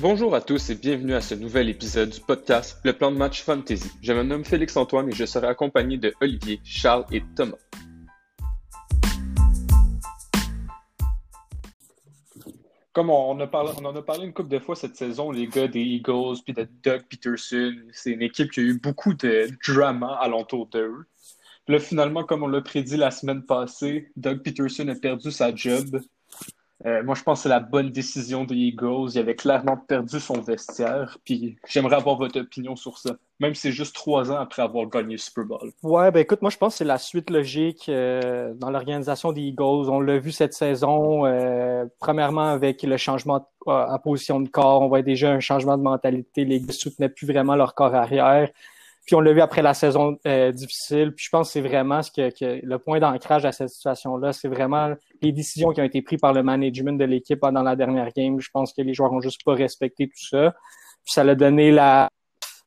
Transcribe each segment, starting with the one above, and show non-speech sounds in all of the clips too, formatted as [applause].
Bonjour à tous et bienvenue à ce nouvel épisode du podcast Le plan de match fantasy. Je me nomme Félix-Antoine et je serai accompagné de Olivier, Charles et Thomas. Comme on en a parlé une couple de fois cette saison, les gars des Eagles puis de Doug Peterson, c'est une équipe qui a eu beaucoup de drama alentour d'eux. Là, finalement, comme on l'a prédit la semaine passée, Doug Peterson a perdu sa job. Euh, moi, je pense que c'est la bonne décision des Eagles. Il avait clairement perdu son vestiaire. Puis j'aimerais avoir votre opinion sur ça, même si c'est juste trois ans après avoir gagné le Super Bowl. Ouais, ben écoute, moi, je pense que c'est la suite logique euh, dans l'organisation des Eagles. On l'a vu cette saison, euh, premièrement avec le changement en position de corps. On voit déjà un changement de mentalité. Les gars ne soutenaient plus vraiment leur corps arrière. Puis on l'a vu après la saison euh, difficile. Puis je pense que c'est vraiment ce que, le point d'ancrage à cette situation-là, c'est vraiment les décisions qui ont été prises par le management de l'équipe pendant la dernière game. Je pense que les joueurs ont juste pas respecté tout ça. Puis ça a donné la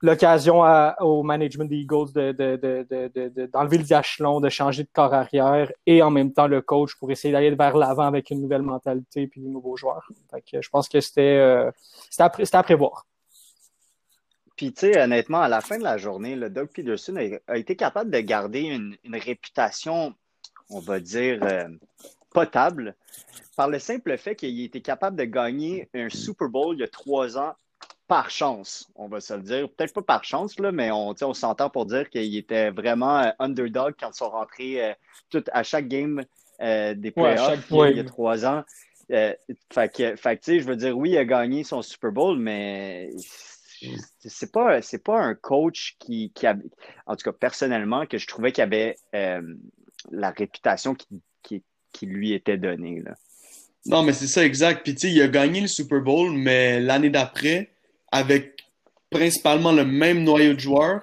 l'occasion au management des Eagles de, de, de, d'enlever le diachelon, de changer de corps arrière et en même temps le coach pour essayer d'aller vers l'avant avec une nouvelle mentalité puis de nouveaux joueurs. Fait que je pense que c'était, euh, à prévoir. Puis, tu sais, honnêtement, à la fin de la journée, le Doug Peterson a, été capable de garder une, réputation, on va dire, euh, potable, par le simple fait qu'il était capable de gagner un Super Bowl il y a trois ans par chance, on va se le dire. Peut-être pas par chance, là, mais on, on s'entend pour dire qu'il était vraiment euh, underdog quand ils sont rentrés euh, tout, à chaque game des playoffs il y a trois ans. fait que, fait que je veux dire, oui, il a gagné son Super Bowl, mais c'est pas pas un coach qui, a, en tout cas personnellement que je trouvais qu'il avait euh, la réputation qui, lui était donnée. Non mais c'est ça exact puis tu sais il a gagné le Super Bowl mais l'année d'après avec principalement le même noyau de joueurs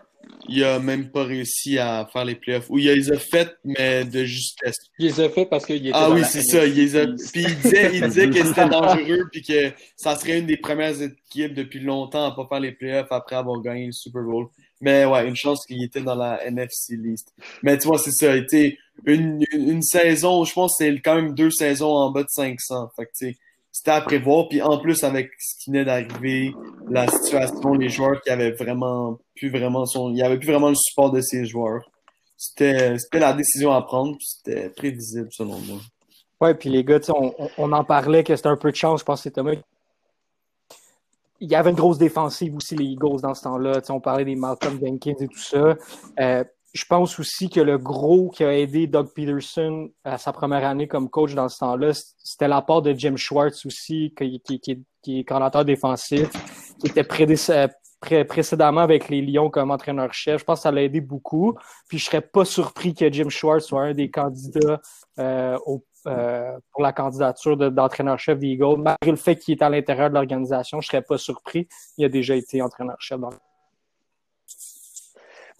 il a même pas réussi à faire les playoffs. Ou il les a fait, mais de justesse. Il les a fait parce qu'il était. Ah oui, c'est ça. Il les a... Puis il disait, il disait que c'était [laughs] dangereux, puis que ça serait une des premières équipes depuis longtemps à pas faire les playoffs après avoir gagné le Super Bowl. Mais ouais, une chance qu'il était dans la NFC list. Mais tu vois, c'est ça. Une, une, une, saison, je pense que c'est quand même deux saisons en bas de 500. Fait que tu sais c'était à prévoir. Puis en plus, avec ce qui venait d'arriver, la situation, les joueurs qui avaient vraiment plus vraiment son. Il n'y avait plus vraiment le support de ces joueurs. C'était la décision à prendre, c'était prévisible selon moi. Ouais, puis les gars, on, on, en parlait que c'était un peu de chance, je pense que c'était Thomas. Il y avait une grosse défensive aussi, les Eagles, dans ce temps-là. On parlait des Malcolm Jenkins et tout ça. Euh, je pense aussi que le gros qui a aidé Doug Peterson à sa première année comme coach dans ce temps-là, c'était l'apport de Jim Schwartz aussi, qui, qui, qui, qui est coordinateur défensif, qui était précédemment avec les Lions comme entraîneur-chef. Je pense que ça l'a aidé beaucoup. Puis je serais pas surpris que Jim Schwartz soit un des candidats euh, euh, pour la candidature d'entraîneur-chef des Eagles. Malgré le fait qu'il est à l'intérieur de l'organisation, je serais pas surpris. Il a déjà été entraîneur-chef dans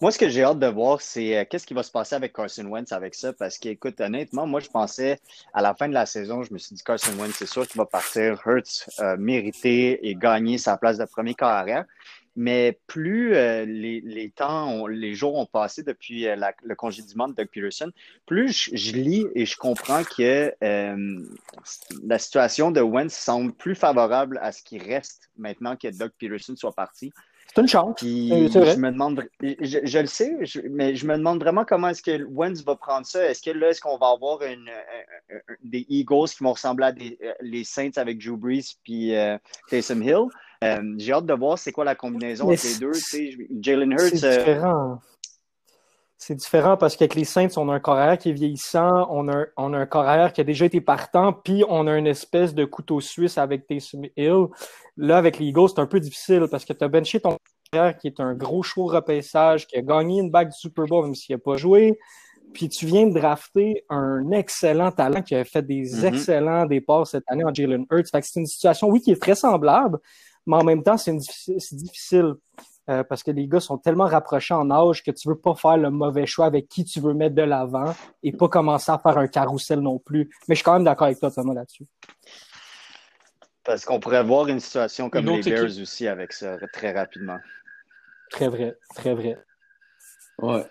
moi, ce que j'ai hâte de voir, c'est euh, qu'est-ce qui va se passer avec Carson Wentz avec ça? Parce qu'écoute, honnêtement, moi, je pensais à la fin de la saison, je me suis dit Carson Wentz, c'est sûr qu'il va partir. Hurts euh, mériter et gagner sa place de premier carrière. Mais plus euh, les, les, temps, les jours ont passé depuis le congédiement de Doug Peterson, plus je, lis et je comprends que la situation de Wentz semble plus favorable à ce qui reste maintenant que Doug Peterson soit parti. C'est une chance. je me demande, je, le sais, mais je me demande vraiment comment est-ce que Wentz va prendre ça. Est-ce que là, est-ce qu'on va avoir une, des Eagles qui vont ressembler à des, euh, les Saints avec Drew Brees puis euh, Taysom Hill? Euh, j'ai hâte de voir c'est quoi la combinaison entre les deux. Jalen Hurts. C'est différent. C'est différent parce qu'avec les Saints, on a un carrière qui est vieillissant, on a, on a un carrière qui a déjà été partant, puis on a une espèce de couteau suisse avec Taysom Hill. Là, avec les Eagles, c'est un peu difficile parce que tu as benché ton carrière qui est un gros choix repaissage, qui a gagné une bague du Super Bowl même s'il n'a pas joué. Puis tu viens de drafter un excellent talent qui a fait des mm-hmm. excellents départs cette année en Jalen Hurts. Fait que c'est une situation, oui, qui est très semblable, mais en même temps, c'est difficile. Euh, parce que les gars sont tellement rapprochés en âge que tu veux pas faire le mauvais choix avec qui tu veux mettre de l'avant et pas commencer à faire un carrousel non plus. Mais je suis quand même d'accord avec toi, Thomas, là-dessus. Parce qu'on pourrait voir une situation comme les Bears aussi avec ça très rapidement. Très vrai, très vrai. Ouais.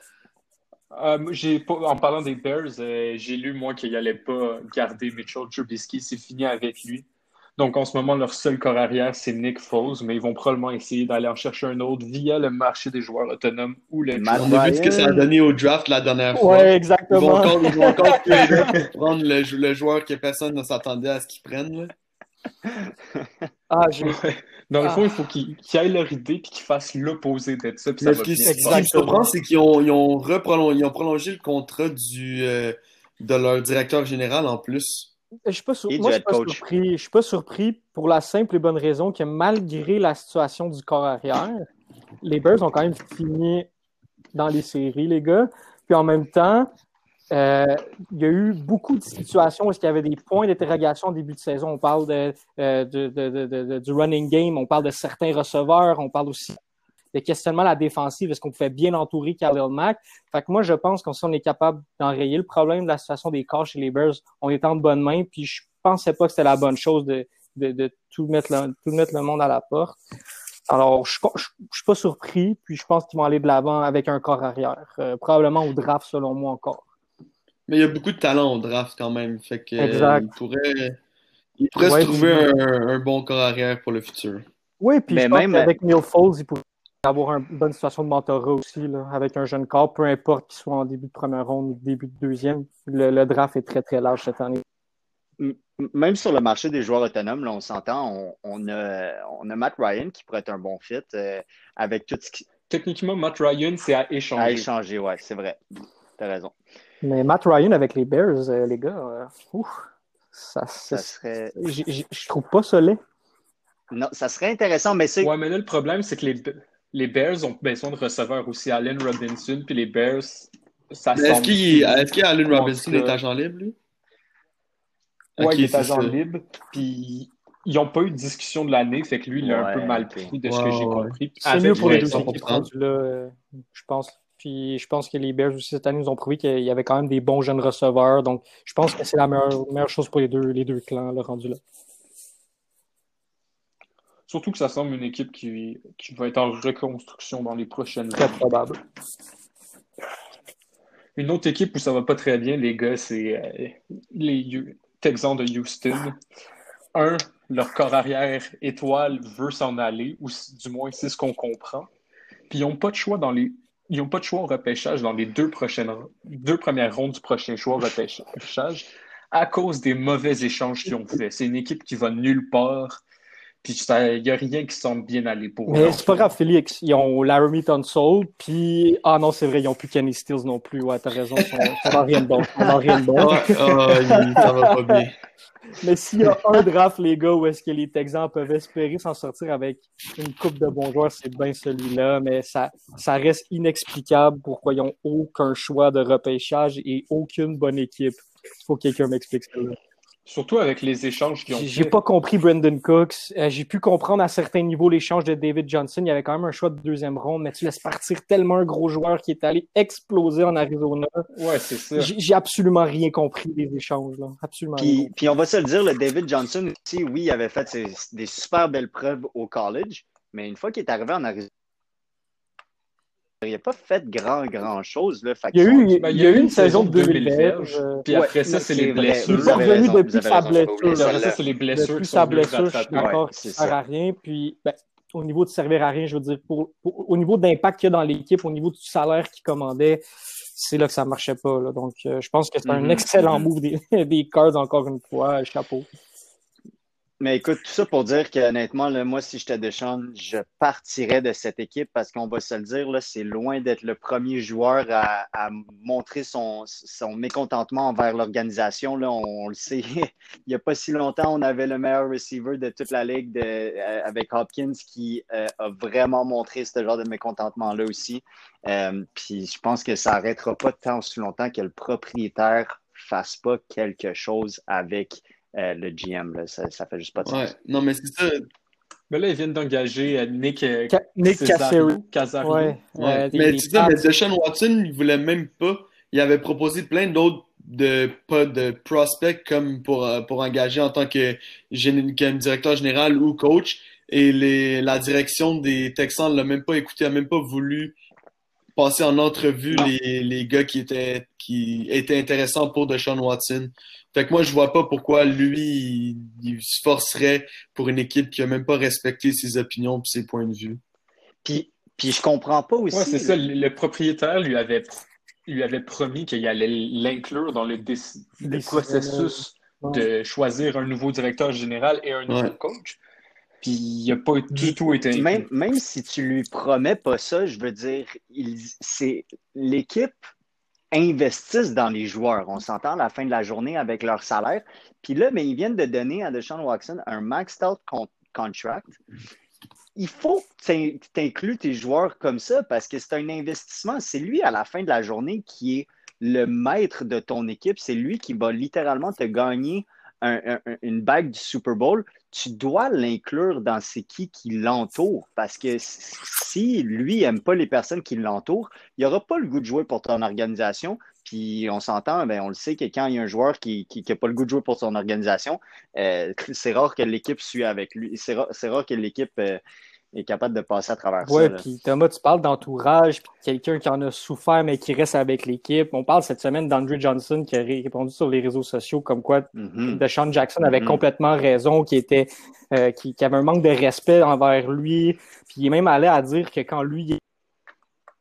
Euh, en parlant des Bears, euh, j'ai lu, moi, qu'il n'allait pas garder Mitchell Trubisky. C'est fini avec lui. Donc, en ce moment, leur seul corps arrière, c'est Nick Foles, mais ils vont probablement essayer d'aller en chercher un autre via le marché des joueurs autonomes ou le Matt On a vu ce que ça a donné au draft la dernière fois. Ouais, Ils vont exactement. encore, ils vont encore [laughs] prendre le, le joueur que personne ne s'attendait à ce qu'ils prennent. là. Ah, Ouais. Dans le Ah. fond, il faut qu'ils aillent leur idée puis qu'ils fassent l'opposé d'être ça. Puis ça va ce qui, ce me surprend, c'est qu'ils ont, ils ont prolongé le contrat du, euh, de leur directeur général en plus. Je suis pas, sur- Et moi, du je suis pas surpris. Je suis pas surpris pour la simple et bonne raison que malgré la situation du corps arrière, les Bears ont quand même fini dans les séries, les gars. Puis en même temps, euh, il y a eu beaucoup de situations où il y avait des points d'interrogation au début de saison. On parle de, euh, de- du running game, on parle de certains receveurs, on parle aussi de questionnement à la défensive. Est-ce qu'on pouvait bien entourer Khalil Mack? Fait que moi, je pense qu'on si on est capable d'enrayer le problème de la situation des corps chez les Bears, on est en de bonnes mains. Puis je pensais pas que c'était la bonne chose de, de, de tout, mettre le, tout mettre le monde à la porte. Alors, je, je, je suis pas surpris, puis je pense qu'ils vont aller de l'avant avec un corps arrière. Euh, probablement au draft, selon moi, encore. Mais il y a beaucoup de talent au draft quand même. Fait que, euh, Exact. il pourrait, il pourrait Ouais, se trouver un, un bon corps arrière pour le futur. Oui, puis Mais je pense même- qu'avec Neil Foles, il pourrait avoir une bonne situation de mentorat aussi, là, avec un jeune corps, peu importe qu'il soit en début de première ronde ou début de deuxième. Le, le draft est très, très large cette année. Même sur le marché des joueurs autonomes, là, on s'entend, on, on a, on a Matt Ryan qui pourrait être un bon fit euh, avec tout ce qui Techniquement, Matt Ryan, c'est à échanger. échangé. Ouais, c'est vrai. T'as raison. Mais Matt Ryan avec les Bears, euh, les gars, euh, ouf, ça, serait. je trouve pas ça laid. Non, ça serait intéressant, mais c'est. Ouais, mais là, le problème, c'est que les, les Bears ont besoin de receveurs aussi. Allen Robinson, puis les Bears, ça Mais Est-ce qu'il est-ce qu'Allen En Robinson est agent libre, lui? Ouais, Ok, il est agent ça. libre, puis ils n'ont pas eu de discussion de l'année, fait que lui, il a un peu mal pris de ce que j'ai ouais. compris. C'est mieux pour les deux équipes là, euh, je pense. Puis je pense que les Bears aussi cette année nous ont prouvé qu'il y avait quand même des bons jeunes receveurs. Donc je pense que c'est la meilleure, meilleure chose pour les deux, les deux clans là, rendus là. Surtout que ça semble une équipe qui, qui va être en reconstruction dans les prochaines Très probable. Une autre équipe où ça va pas très bien, les gars, c'est euh, les Texans de Houston. Un, leur corps arrière étoile veut s'en aller, ou du moins c'est ce qu'on comprend. Puis ils n'ont pas de choix dans les. Ils ont pas de choix au repêchage dans les deux prochaines deux premières rondes du prochain choix au repêchage à cause des mauvais échanges qu'ils ont fait. C'est une équipe qui va nulle part. Puis il n'y a rien qui semble bien aller pour eux. Mais c'est pas grave, Félix. Ils ont Laramie Tunsil, puis ah non, c'est vrai, ils ont plus Kenny Stills non plus. Ouais, t'as raison, sont dans rien de bon. Ils sont dans rien de bon. Il- ça va pas bien. [laughs] Mais s'il y a un draft, les gars, où est-ce que les Texans peuvent espérer s'en sortir avec une coupe de bons joueurs, c'est bien celui-là. Mais ça, ça reste inexplicable pourquoi ils n'ont aucun choix de repêchage et aucune bonne équipe. Il faut que quelqu'un m'explique ça. Surtout avec les échanges qu'ils ont J'ai pas compris Brendan Cooks. Euh, J'ai pu comprendre à certains niveaux l'échange de David Johnson. Il y avait quand même un choix de deuxième ronde, mais tu laisses partir tellement un gros joueur qui est allé exploser en Arizona. Ouais, c'est ça. J'ai absolument rien compris des échanges. Là. Absolument rien. Puis, puis on va se le dire, le David Johnson aussi, oui, il avait fait ses- des super belles preuves au college, mais une fois qu'il est arrivé en Arizona, il n'a pas fait grand, grand chose. Là. Fait Il y a eu, Ben, il y a eu une saison de 2000 verges. verges. euh, Puis après Ouais, ça, c'est les blessures. Il est revenu depuis sa blessure. Puis après ça, c'est les blessures Depuis sa blessure, je suis d'accord Ouais, c'est ne sert ça. à rien. Puis, ben, au niveau de servir à rien, je veux dire, pour, pour- au niveau d'impact qu'il y a dans l'équipe, au niveau du salaire qu'il commandait, c'est là que ça ne marchait pas. là. Donc, euh, je pense que c'est un Mhm, excellent mhm. move des, [laughs] des Cards, encore une fois. Chapeau. Mais écoute, tout ça pour dire que honnêtement, moi, si j'étais Deschamps, je partirais de cette équipe parce qu'on va se le dire, c'est loin d'être le premier joueur à, montrer son, mécontentement envers l'organisation. Là, on, le sait, [laughs] il n'y a pas si longtemps, on avait le meilleur receiver de toute la ligue euh, avec Hopkins qui euh, a vraiment montré ce genre de mécontentement-là aussi. Euh, puis je pense que ça n'arrêtera pas tant aussi longtemps que le propriétaire fasse pas quelque chose avec euh, le GM. Là. Ça, ça fait juste pas de sens. Ouais, non, mais c'est ça. Mais là, ils viennent d'engager euh, Nick, euh, Ca- Nick Casario. Ouais. Ouais. Mais c'est ça, mais. Deshaun Watson, il voulait même pas. Il avait proposé plein d'autres de pas de prospects comme pour, pour engager en tant que, comme directeur général ou coach. Et les, la direction des Texans l'a même pas écouté, a même pas voulu passer en entrevue les, les, gars qui étaient, qui étaient intéressants pour Deshaun Watson. Fait que moi, je vois pas pourquoi lui, il, se forcerait pour une équipe qui a même pas respecté ses opinions et ses points de vue. Puis, puis je comprends pas aussi. Ouais, c'est ça. Le propriétaire lui avait, lui avait promis qu'il allait l'inclure dans le, processus de choisir un nouveau directeur général et un nouveau coach. Puis il n'a pas du tout été. Même, même si tu lui promets pas ça, je veux dire, c'est l'équipe investisse dans les joueurs. On s'entend à la fin de la journée avec leur salaire. Puis là, mais ils viennent de donner à Deshaun Watson un maxed out contract. Il faut que tu inclues tes joueurs comme ça parce que c'est un investissement. C'est lui, à la fin de la journée, qui est le maître de ton équipe. C'est lui qui va littéralement te gagner une bague du Super Bowl, tu dois l'inclure dans ce qui qui l'entoure. Parce que si lui n'aime pas les personnes qui l'entourent, il n'aura pas le goût de jouer pour ton organisation. Puis on s'entend, ben, on le sait que quand il y a un joueur qui n'a pas le goût de jouer pour son organisation, euh, c'est rare que l'équipe suit avec lui. C'est rare, que l'équipe euh, est capable de passer à travers ça. Oui, puis Thomas, tu parles d'entourage, puis quelqu'un qui en a souffert, mais qui reste avec l'équipe. On parle cette semaine d'Andrew Johnson qui a répondu sur les réseaux sociaux comme quoi mm Deshaun Jackson avait mm-hmm. complètement raison, qui était euh, qui, avait un manque de respect envers lui. Puis il est même allé à dire que quand lui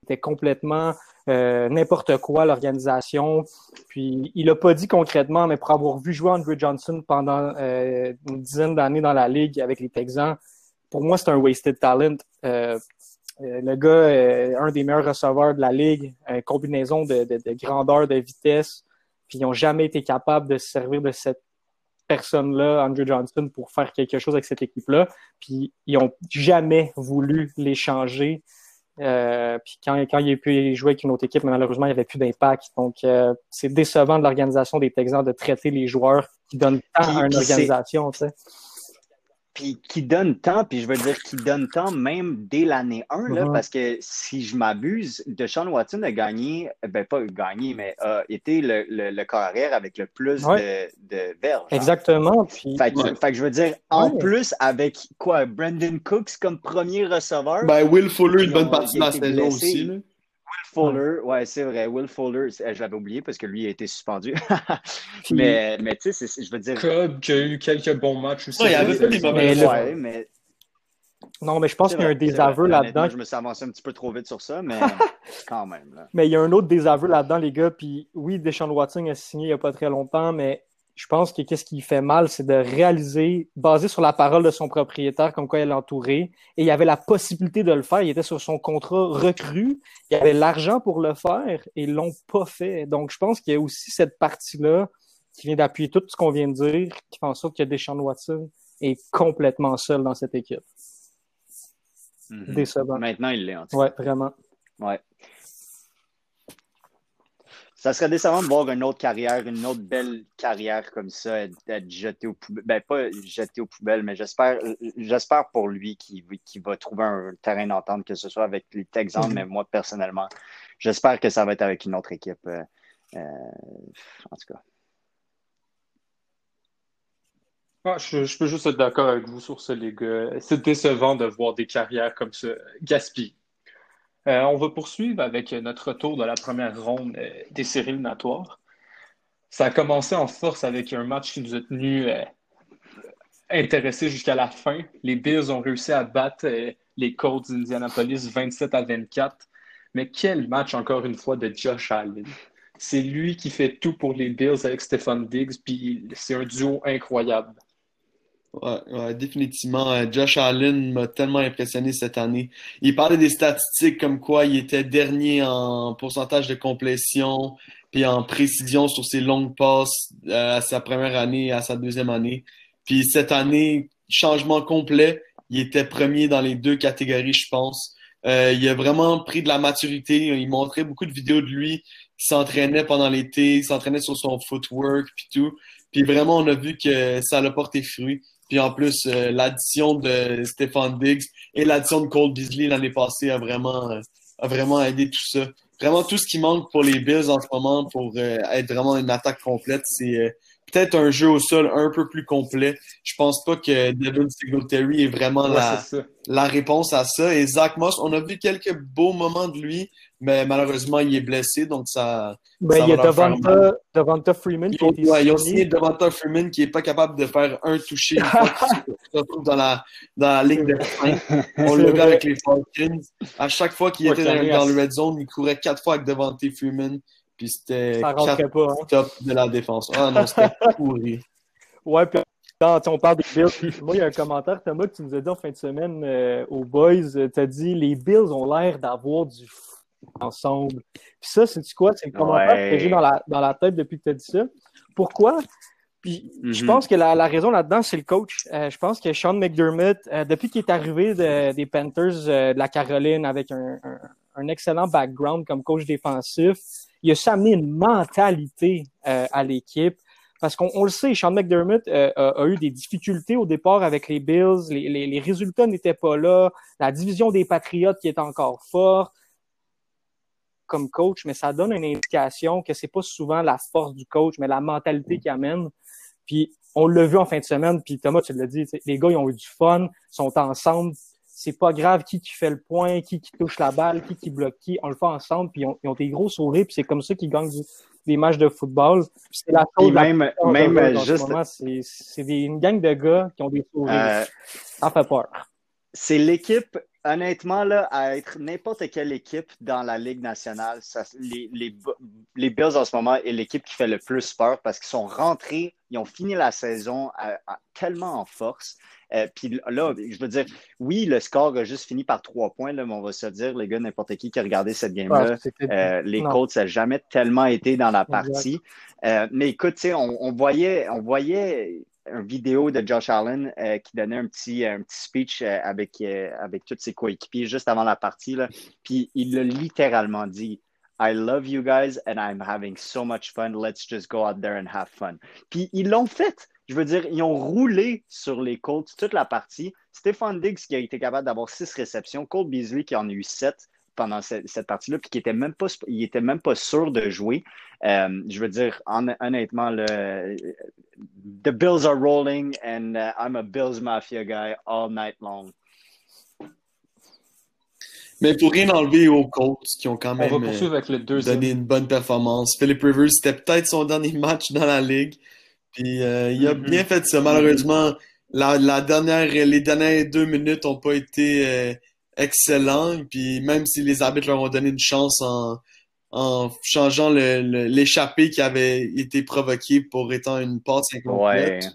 était complètement euh, n'importe quoi l'organisation. Puis il a pas dit concrètement, mais pour avoir vu jouer Andrew Johnson pendant euh, une dizaine d'années dans la ligue avec les Texans, pour moi, c'est un wasted talent. Euh, euh, le gars est un des meilleurs receveurs de la ligue, une combinaison de, de, grandeur, de vitesse, puis ils n'ont jamais été capables de se servir de cette personne-là, Andrew Johnson, pour faire quelque chose avec cette équipe-là. Puis ils n'ont jamais voulu l'échanger. Euh, puis quand, quand il a pu jouer avec une autre équipe, malheureusement, il n'y avait plus d'impact. Donc, euh, c'est décevant de l'organisation des Texans de traiter les joueurs qui donnent tant à une organisation. Tu sais puis qui donne tant, puis je veux dire qui donne tant même dès l'année 1, là, parce que si je m'abuse, Deshaun Watson a gagné, ben pas gagné, mais a été le, le, carrière avec le plus de, de verges. Hein. Exactement. Puis... Fait, que, je veux dire, en plus, avec quoi, Brandon Cooks comme premier receveur? Ben, Will Fuller, une bonne partie de la saison aussi. Là. Fuller, ouais, c'est vrai. Will Fuller, je l'avais oublié parce que lui a été suspendu. [laughs] mais mais tu sais, je veux dire. Cobb qui a eu quelques bons matchs aussi. il y avait pas des mauvais ouais, mais... Non, mais je pense qu'il y a un désaveu là-dedans. Je me suis avancé un petit peu trop vite sur ça, mais [laughs] quand même. Là. Mais il y a un autre désaveu là-dedans, les gars. Puis oui, Deshaun Watson a signé il n'y a pas très longtemps, mais je pense que qu'est-ce qui fait mal, c'est de réaliser, basé sur la parole de son propriétaire, comme quoi elle l'entourait, et il y avait la possibilité de le faire. Il était sur son contrat recru, il y avait l'argent pour le faire, et ils l'ont pas fait. Donc, je pense qu'il y a aussi cette partie-là qui vient d'appuyer tout ce qu'on vient de dire, qui fait en sorte que Deshaun Watson est complètement seul dans cette équipe. Mm-hmm. Décevant. Maintenant, il l'est. Ouais, vraiment. Ouais. Ça serait décevant de voir une autre carrière, une autre belle carrière comme ça, être, jeté aux poubelles. Ben, pas jeté aux poubelles, mais j'espère, j'espère pour lui qu'il, va trouver un terrain d'entente, que ce soit avec les Texans, mm-hmm. mais moi, personnellement, j'espère que ça va être avec une autre équipe. Euh, euh, en tout cas. Ah, je, je, peux juste être d'accord avec vous sur ce, les gars. C'est décevant de voir des carrières comme ça gaspillées. Euh, on va poursuivre avec notre tour de la première ronde euh, des séries éliminatoires. Ça a commencé en force avec un match qui nous a tenus euh, intéressés jusqu'à la fin. Les Bills ont réussi à battre les Colts d'Indianapolis 27 à 24. Mais quel match, encore une fois, de Josh Allen. C'est lui qui fait tout pour les Bills avec Stephen Diggs, puis c'est un duo incroyable. Ouais, définitivement. Euh, Josh Allen m'a tellement impressionné cette année. Il parlait des statistiques comme quoi il était dernier en pourcentage de complétion puis en précision sur ses longues passes euh, à sa première année et à sa deuxième année. Puis cette année, changement complet. Il était premier dans les deux catégories, je pense. Euh, il a vraiment pris de la maturité. Il montrait beaucoup de vidéos de lui qui s'entraînait pendant l'été, s'entraînait sur son footwork puis tout. Puis vraiment, on a vu que ça a porté fruit. Puis en plus, euh, l'addition de Stéphane Diggs et l'addition de Cole Beasley l'année passée a vraiment, euh, a vraiment aidé tout ça. Vraiment, tout ce qui manque pour les Bills en ce moment pour euh, être vraiment une attaque complète, c'est peut-être un jeu au sol un peu plus complet. Je pense pas que Devin Singletary est vraiment Ouais, la, la réponse à ça. Et Zach Moss, on a vu quelques beaux moments de lui, mais malheureusement, il est blessé, donc ça. Ben, Ça il y a Devonta, Devonta Freeman qui a été ouais, ils ont signé. signé Devonta Freeman qui est pas capable de faire un qu'il se [laughs] retrouve dans la, dans la ligne de fin. On vu vrai. avec les Falcons. À chaque fois qu'il était dans, le red zone, il courait quatre fois avec Devonta Freeman. Puis c'était Ça quatre rentrait pas. Hein. top de la défense. Ah non, c'était [laughs] pourri. Ouais, puis quand on parle des Bills, moi, il y a un commentaire, Thomas, que tu nous as dit en fin de semaine euh, aux boys. Tu as dit les Bills ont l'air d'avoir du ensemble. Puis ça, c'est quoi? C'est le commentaire Ouais. que j'ai dans la, dans la tête depuis que tu as dit ça. Pourquoi? Puis je Mhm. pense que la, la raison là-dedans, c'est le coach. Euh, je pense que Sean McDermott, euh, depuis qu'il est arrivé de- des Panthers euh, de la Caroline avec un, un- un excellent background comme coach défensif, il a su amener une mentalité à l'équipe. Parce qu'on on le sait, Sean McDermott a, a eu des difficultés au départ avec les Bills. Les, les- les résultats n'étaient pas là. La division des Patriotes qui est encore forte comme coach, mais ça donne une indication que c'est pas souvent la force du coach, mais la mentalité qu'il amène. Puis on l'a vu en fin de semaine, puis Thomas, tu l'as dit, les gars, ils ont eu du fun, sont ensemble. C'est pas grave qui qui fait le point, qui qui touche la balle, qui qui bloque qui. On le fait ensemble, puis ils ont, ils ont des gros sourires, puis c'est comme ça qu'ils gagnent du- des matchs de football. C'est la chose la même, ce juste, c'est une gang de gars qui ont des sourires. euh, Ça fait peur. c'est l'équipe, honnêtement, là, à être n'importe quelle équipe dans la Ligue nationale, ça- les, les, les Bills en ce moment est l'équipe qui fait le plus peur parce qu'ils sont rentrés, ils ont fini la saison à- à- tellement en force. Euh, puis là, je veux dire, oui, le score a juste fini par trois points, là, mais on va se dire, les gars, n'importe qui qui a regardé cette game-là, Ouais, euh, les. Colts, ça n'a jamais tellement été dans la partie. Euh, mais écoute, on voyait, on voyait une vidéo de Josh Allen euh, qui donnait un petit, un petit speech euh, avec, euh, avec tous ses coéquipiers juste avant la partie. Là. Puis il a littéralement dit I love you guys and I'm having so much fun. Let's just go out there and have fun. Puis ils l'ont fait. Je veux dire, ils ont roulé sur les Colts toute la partie. Stéphane Diggs qui a été capable d'avoir six réceptions, Cole Beasley qui en a eu sept pendant cette, cette partie-là, puis qui était même pas, il était même pas sûr de jouer. Euh, je veux dire, hon- honnêtement, le, the Bills are rolling and uh, I'm a Bills Mafia guy all night long. Mais pour rien enlever aux Colts qui ont quand On va même euh, poursuivre avec le deuxième. donné une bonne performance. Philip Rivers, c'était peut-être son dernier [laughs] match dans la ligue. Puis euh, il a Mhm. bien fait ça. Malheureusement, la, la dernière, les dernières deux minutes n'ont pas été euh, excellents. Puis même si les arbitres leur ont donné une chance en, en changeant le- le- l'échappée qui avait été provoquée pour étant une passe incomplète Ouais.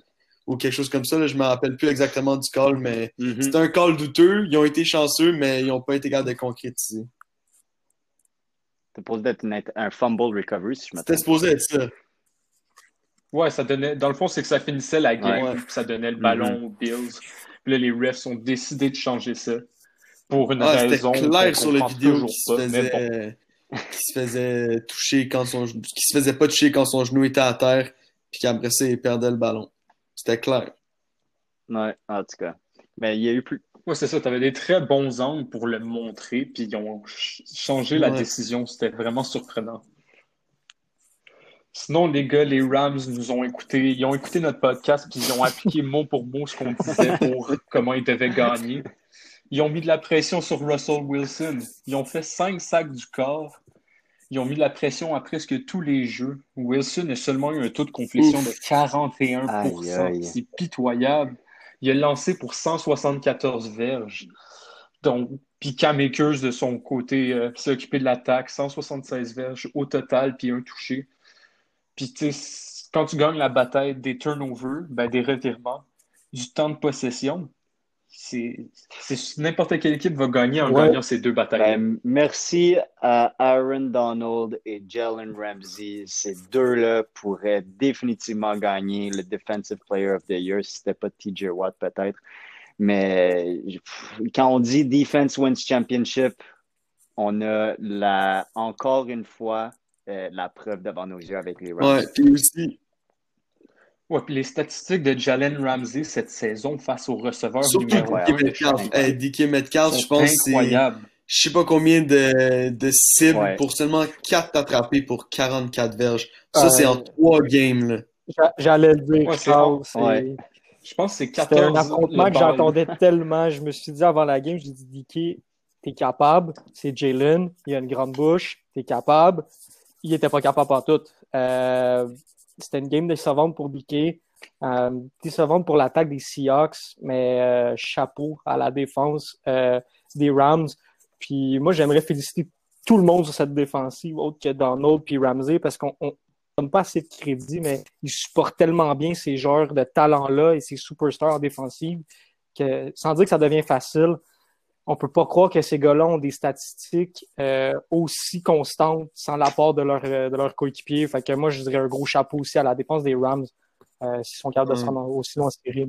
ou quelque chose comme ça. Là, je me rappelle plus exactement du call, mais Mhm. c'était un call douteux. Ils ont été chanceux, mais ils n'ont pas été capables de concrétiser. C'est supposé être une- un fumble recovery, si je me C'était supposé être ça. Ouais, ça donnait. Dans le fond, c'est que ça finissait la game, Ouais. puis ça donnait le ballon aux Bills. Puis là, les refs ont décidé de changer ça. Pour une Ah, c'était raison. clair qu'on sur la vidéo qu'il se, bon. faisait, qu'il se faisait toucher quand son qu'il se faisait pas toucher quand son genou était à terre, puis qu'après ça, il perdait le ballon. C'était clair. Ouais, en tout cas. Mais il y a eu plus. Ouais, c'est ça. Tu avais des très bons angles pour le montrer, puis ils ont ch- changé la décision. C'était vraiment surprenant. Sinon, les gars, les Rams nous ont écouté. Ils ont écouté notre podcast, puis ils ont appliqué mot pour mot ce qu'on disait pour comment ils devaient gagner. Ils ont mis de la pression sur Russell Wilson. Ils ont fait cinq sacs du corps. Ils ont mis de la pression à presque tous les jeux. Wilson a seulement eu un taux de complétion Ouf. de 41 Aïe, aïe. C'est pitoyable. Il a lancé pour 174 verges. Donc, puis Cam Akers, de son côté, euh, s'est occupé de l'attaque, 176 verges au total, puis un touché. Puis, tu sais, quand tu gagnes la bataille des turnovers, ben, des revirements, du temps de possession, n'importe quelle équipe va gagner en Ouais. gagnant ces deux batailles. Ben, merci à Aaron Donald et Jalen Ramsey. Ces deux-là pourraient définitivement gagner le Defensive Player of the Year si c'était pas TJ Watt peut-être. Mais pff, quand on dit Defense Wins Championship, on a la, encore une fois euh, la preuve devant nos yeux avec les Rams. Ouais, puis aussi, Ouais, puis les statistiques de Jalen Ramsey cette saison face au receveur surtout numéro ouais, DK 1 de Metcalf. Hey, DK Metcalf, je pense que c'est incroyables. je sais pas combien de, de cibles Ouais. pour seulement 4 attrapés pour 44 verges. Ça, Euh, c'est en 3 games. Là. J'allais le dire. Ouais, c'est Charles, bon. c'est- Ouais. Je pense que c'est C'était 14. un affrontement que j'entendais tellement. Je me suis dit avant la game, j'ai dit, Dicky, t'es capable. C'est Jalen. Il a une grande bouche. T'es capable. Il était pas capable en tout. Euh, c'était une game décevante pour Dicky. Euh, décevante pour l'attaque des Seahawks, mais euh, chapeau à la défense euh, des Rams. Puis moi, j'aimerais féliciter tout le monde sur cette défensive, autre que Donald puis Ramsey, parce qu'on on donne pas assez de crédit, mais ils supportent tellement bien ces joueurs de talent-là et ces superstars en défensive que, sans dire que ça devient facile, on peut pas croire que ces gars-là ont des statistiques euh, aussi constantes sans l'apport de leur de leur coéquipier. Fait que moi, je dirais un gros chapeau aussi à la défense des Rams euh, s'ils sont capables de se Mm. rendre aussi loin en série.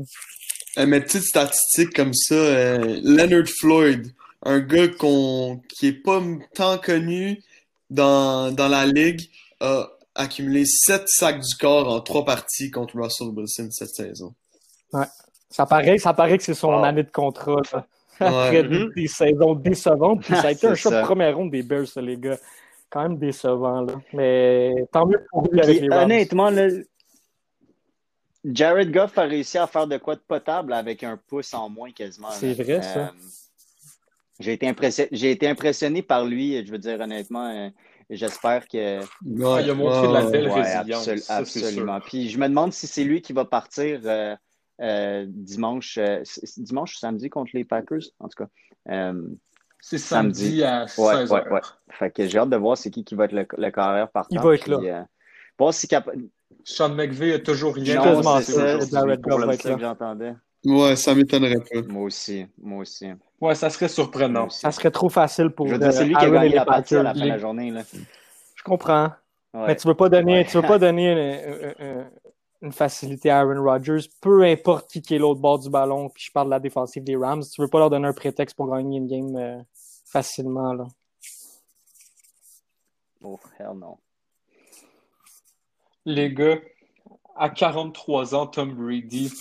Euh, mais petite statistique comme ça, euh, Leonard Floyd, un gars qu'on qui est pas tant connu dans, dans la ligue, a accumulé 7 sacs du corps en 3 parties contre Russell Wilson cette saison. Ça paraît, ça paraît que c'est son Wow. année de contrat. là. Après Ouais. des, Mhm. des saisons décevantes. Puis ça a [laughs] été un choix de première ronde des Bears, les gars. Quand même décevant. Là. Mais tant mieux pour lui avec Puis, les Rams. honnêtement, là, Jared Goff a réussi à faire de quoi de potable avec un pouce en moins quasiment. C'est vrai, ça. Euh, j'ai été, impressionné, j'ai été impressionné par lui, je veux dire honnêtement. euh, J'espère que. Ah, il a montré de la belle Ouais, résilience. absolu- ça, c'est sûr. absolument. Puis je me demande si c'est lui qui va partir euh, euh, dimanche, euh, dimanche ou samedi contre les Packers, en tout cas. Euh, C'est samedi, Samedi. à Ouais, 16h. ouais, ouais. fait que j'ai hâte de voir c'est qui qui va être le, le carrière partant. Il va être puis, là. euh, voir si cap- Sean McVay a toujours rien Non, c'est ça, que j'entendais. Ouais, ça m'étonnerait pas. Moi aussi, moi aussi. Ouais, ça serait surprenant. Ça serait trop facile pour Je veux dire, c'est lui qui a gagné la partie à la fin de la journée. Là. Je comprends. Ouais. Mais tu veux pas donner, Ouais. tu veux pas donner une, facilité à Aaron Rodgers, peu importe qui, qui est l'autre bord du ballon, puis je parle de la défensive des Rams, tu veux pas leur donner un prétexte pour gagner une game euh, facilement. Là. Oh, hell no. Les gars, à 43 ans, Tom Brady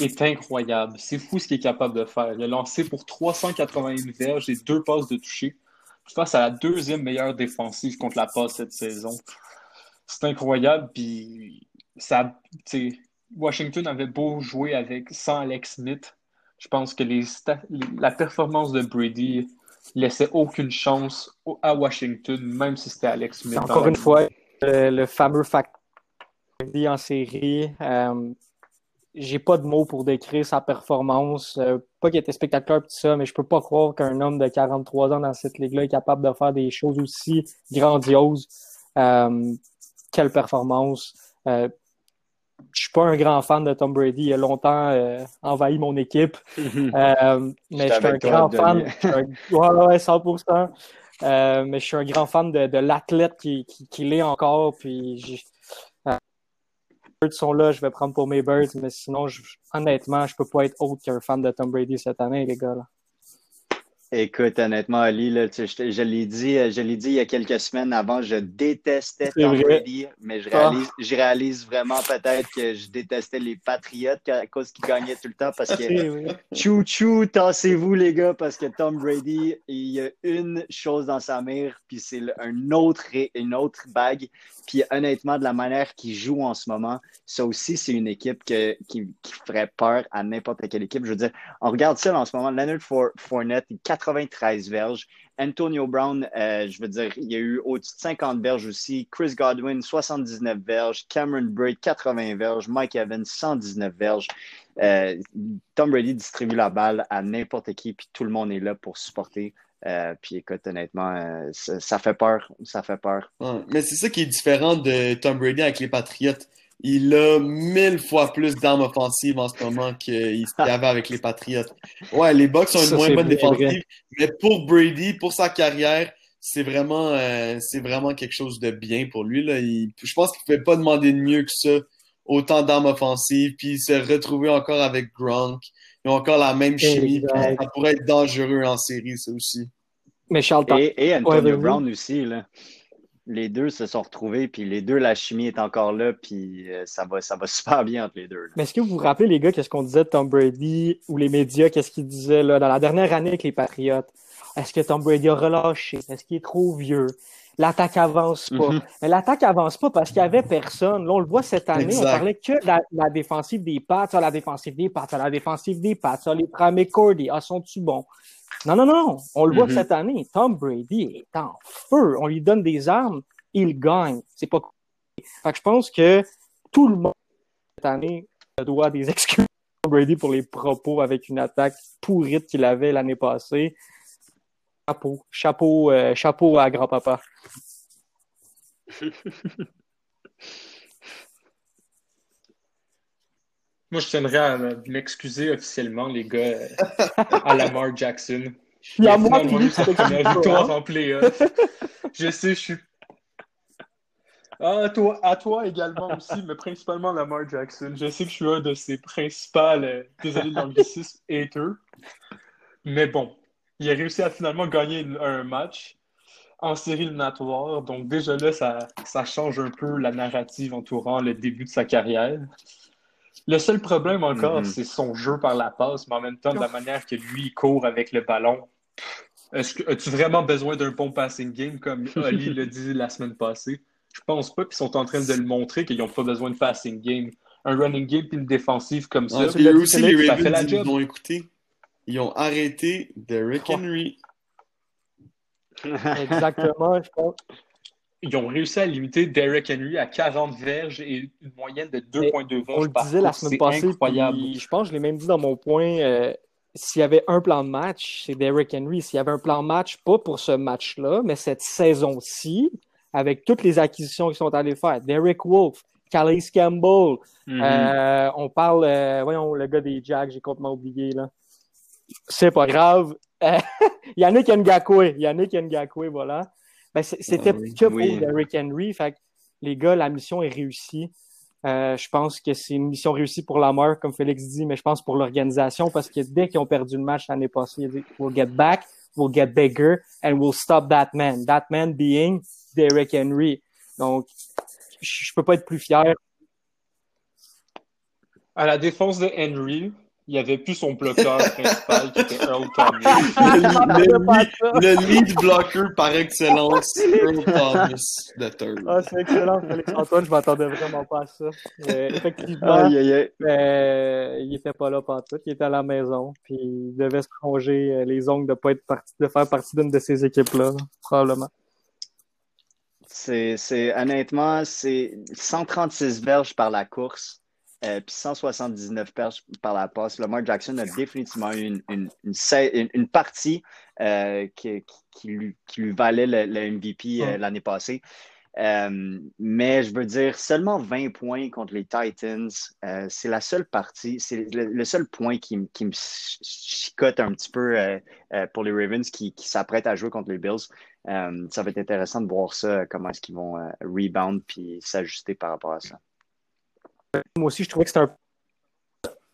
est incroyable. C'est fou ce qu'il est capable de faire. Il a lancé pour 381 verges et deux passes de toucher face à la deuxième meilleure défensive contre la passe cette saison. C'est incroyable. Puis ça, Washington avait beau jouer avec sans Alex Smith. Je pense que les la performance de Brady laissait aucune chance à Washington, même si c'était Alex Smith. Encore une fois, le, le fameux facteur en série. Euh, j'ai pas de mots pour décrire sa performance. Euh, pas qu'il était spectaculaire tout ça, mais je peux pas croire qu'un homme de 43 ans dans cette ligue-là est capable de faire des choses aussi grandioses. Euh, quelle performance. Je suis pas un grand fan de Tom Brady. Il a longtemps euh, envahi mon équipe. Euh, mais je suis un grand fan. un- [laughs] Ouais, ouais, 100%. Euh, mais je suis un grand fan de, de l'athlète qui, qui, qui l'est encore. Puis les Birds sont là, je vais prendre pour mes Birds. Mais sinon, je- honnêtement, je peux pas être autre qu'un fan de Tom Brady cette année, les gars. Là. Écoute, honnêtement, Ali, là, tu je, je l'ai dit, euh, je l'ai dit il y a quelques semaines avant, je détestais Tom. Brady, mais je Ah. réalise, je réalise vraiment peut-être que je détestais les Patriotes à cause qu'ils gagnaient tout le temps parce que C'est vrai. Chou chou, tassez-vous les gars, parce que Tom Brady, il y a une chose dans sa mire, puis c'est un autre, une autre bague. Puis honnêtement, de la manière qu'il joue en ce moment, ça aussi, c'est une équipe que- qui, qui ferait peur à n'importe quelle équipe. Je veux dire, on regarde ça en ce moment. Leonard Four- Fournette, 93 verges. Antonio Brown, euh, je veux dire, il y a eu au-dessus de 50 verges aussi. Chris Godwin, 79 verges. Cameron Braid, 80 verges. Mike Evans, 119 verges. Euh, Tom Brady distribue la balle à n'importe qui, puis tout le monde est là pour supporter. Euh, puis écoute, honnêtement, ça, fait peur. Ça fait peur. Mais c'est ça qui est différent de Tom Brady avec les Patriots. Il a mille fois plus d'armes offensives en ce moment qu'il [laughs] y avait avec les Patriots. Ouais, les Bucks ont une Ça, moins bonne défensive, vrai. mais pour Brady, pour sa carrière, c'est vraiment, euh, c'est vraiment quelque chose de bien pour lui. Là. Il- je pense qu'il ne pouvait pas demander de mieux que ça. Autant d'armes offensives, puis se retrouver encore avec Gronk. Ils ont encore la même chimie. ça pourrait être dangereux en série, ça aussi. Mais Charles, Et, et Antonio Ouais. Brown aussi, là. Les deux se sont retrouvés, puis les deux, la chimie est encore là, puis euh, ça, va, ça va [laughs] super bien entre les deux. Mais est-ce que vous vous rappelez, les gars, qu'est-ce qu'on disait de Tom Brady ou les médias, qu'est-ce qu'ils disaient dans la dernière année avec les Patriots? Est-ce que Tom Brady a relâché? Est-ce qu'il est trop vieux? L'attaque avance pas. Mhm. Mais l'attaque avance pas parce qu'il y avait personne. Là, on le voit cette année, Exact. on parlait que de la, la défensive des Pats, ah, la défensive des Pats, ah, la défensive des Pats, ah, les Tramé Cordy, ah, sont-tu bons? Non, non, non, on le voit Mhm. cette année. Tom Brady est en feu. On lui donne des armes, il gagne. C'est pas fait que je pense que tout le monde cette année doit des [laughs] excuses à Tom Brady pour les propos avec une attaque pourrite qu'il avait l'année passée. Chapeau, chapeau, euh, chapeau à grand-papa. [laughs] Moi, je tiendrais à m'excuser officiellement, les gars, euh, à Lamar Jackson. Il y a Il moi finalement qui eu sa première victoire en playoff. Je sais, je suis. Ah, toi, à toi également aussi, mais principalement Lamar Jackson. Je sais que je suis un de ses principaux, euh, désolé de l'anglicisme, haters. Mais bon, il a réussi à finalement gagner une- un match en série éliminatoire. Donc déjà là, ça, ça change un peu la narrative entourant le début de sa carrière. Le seul problème encore, Mhm. c'est son jeu par la passe, mais en même temps, de la manière que lui, il court avec le ballon. Est-ce que as-tu vraiment besoin d'un bon passing game comme [laughs] Oli l'a dit la semaine passée? Je pense pas qu'ils sont en train de le montrer qu'ils n'ont pas besoin de passing game. Un running game puis une défensive comme ça, tu puis aussi, les ça fait la Ravens, ils job. nous ont écouté. Ils ont arrêté Derrick Oh. Henry. [laughs] Exactement, je pense. ils ont réussi à limiter Derrick Henry à 40 verges et une moyenne de 2,2 On verges le par disait la semaine C'est passée, incroyable. puis je pense que je l'ai même dit dans mon point. euh, S'il y avait un plan de match, c'est Derrick Henry. S'il y avait un plan de match, pas pour ce match-là, mais cette saison-ci, avec toutes les acquisitions qu'ils sont allés faire. Derrick Wolf, Calais Campbell, Mhm. euh, on parle, euh, voyons, le gars des Jacks, j'ai complètement oublié, là. C'est pas grave. Euh, [laughs] Yannick Ngakwe, Yannick Ngakwe, voilà. Ben, c'est- c'était oui. que pour Oui. Derrick Henry. Fait que, les gars, la mission est réussie. Euh, je pense que c'est une mission réussie pour Lamar, comme Félix dit, mais je pense pour l'organisation, parce que dès qu'ils ont perdu le match l'année passée, il a dit We'll get back, we'll get bigger, and we'll stop that man. That man being Derrick Henry. Donc, je je peux pas être plus fier. À la défense de Henry, il n'y avait plus son bloqueur [laughs] principal qui était Earl Thomas. [laughs] Le, lead blocker par excellence, Earl Thomas third. Ah, c'est excellent, Félix Antoine, je m'attendais vraiment pas à ça. Euh, effectivement, Aïe, aïe, aïe. euh, il était pas là tout, il était à la maison, puis il devait se ronger euh, les ongles de pas être parti, de faire partie d'une de ces équipes-là, probablement. C'est, c'est, honnêtement, c'est 136 verges par la course, euh, puis 179 verges par la passe. Lamar Jackson a définitivement eu une, une, partie euh, qui, lui, qui lui valait le, le MVP euh, l'année passée. Mais je veux dire, seulement 20 points contre les Titans, c'est la seule partie, c'est le, le seul point qui, me- qui me ch- chicote un petit peu pour les Ravens qui, qui s'apprêtent à jouer contre les Bills. Ça va être intéressant de voir ça, comment est-ce qu'ils vont rebound puis s'ajuster par rapport à ça. Moi aussi, je trouvais que c'était un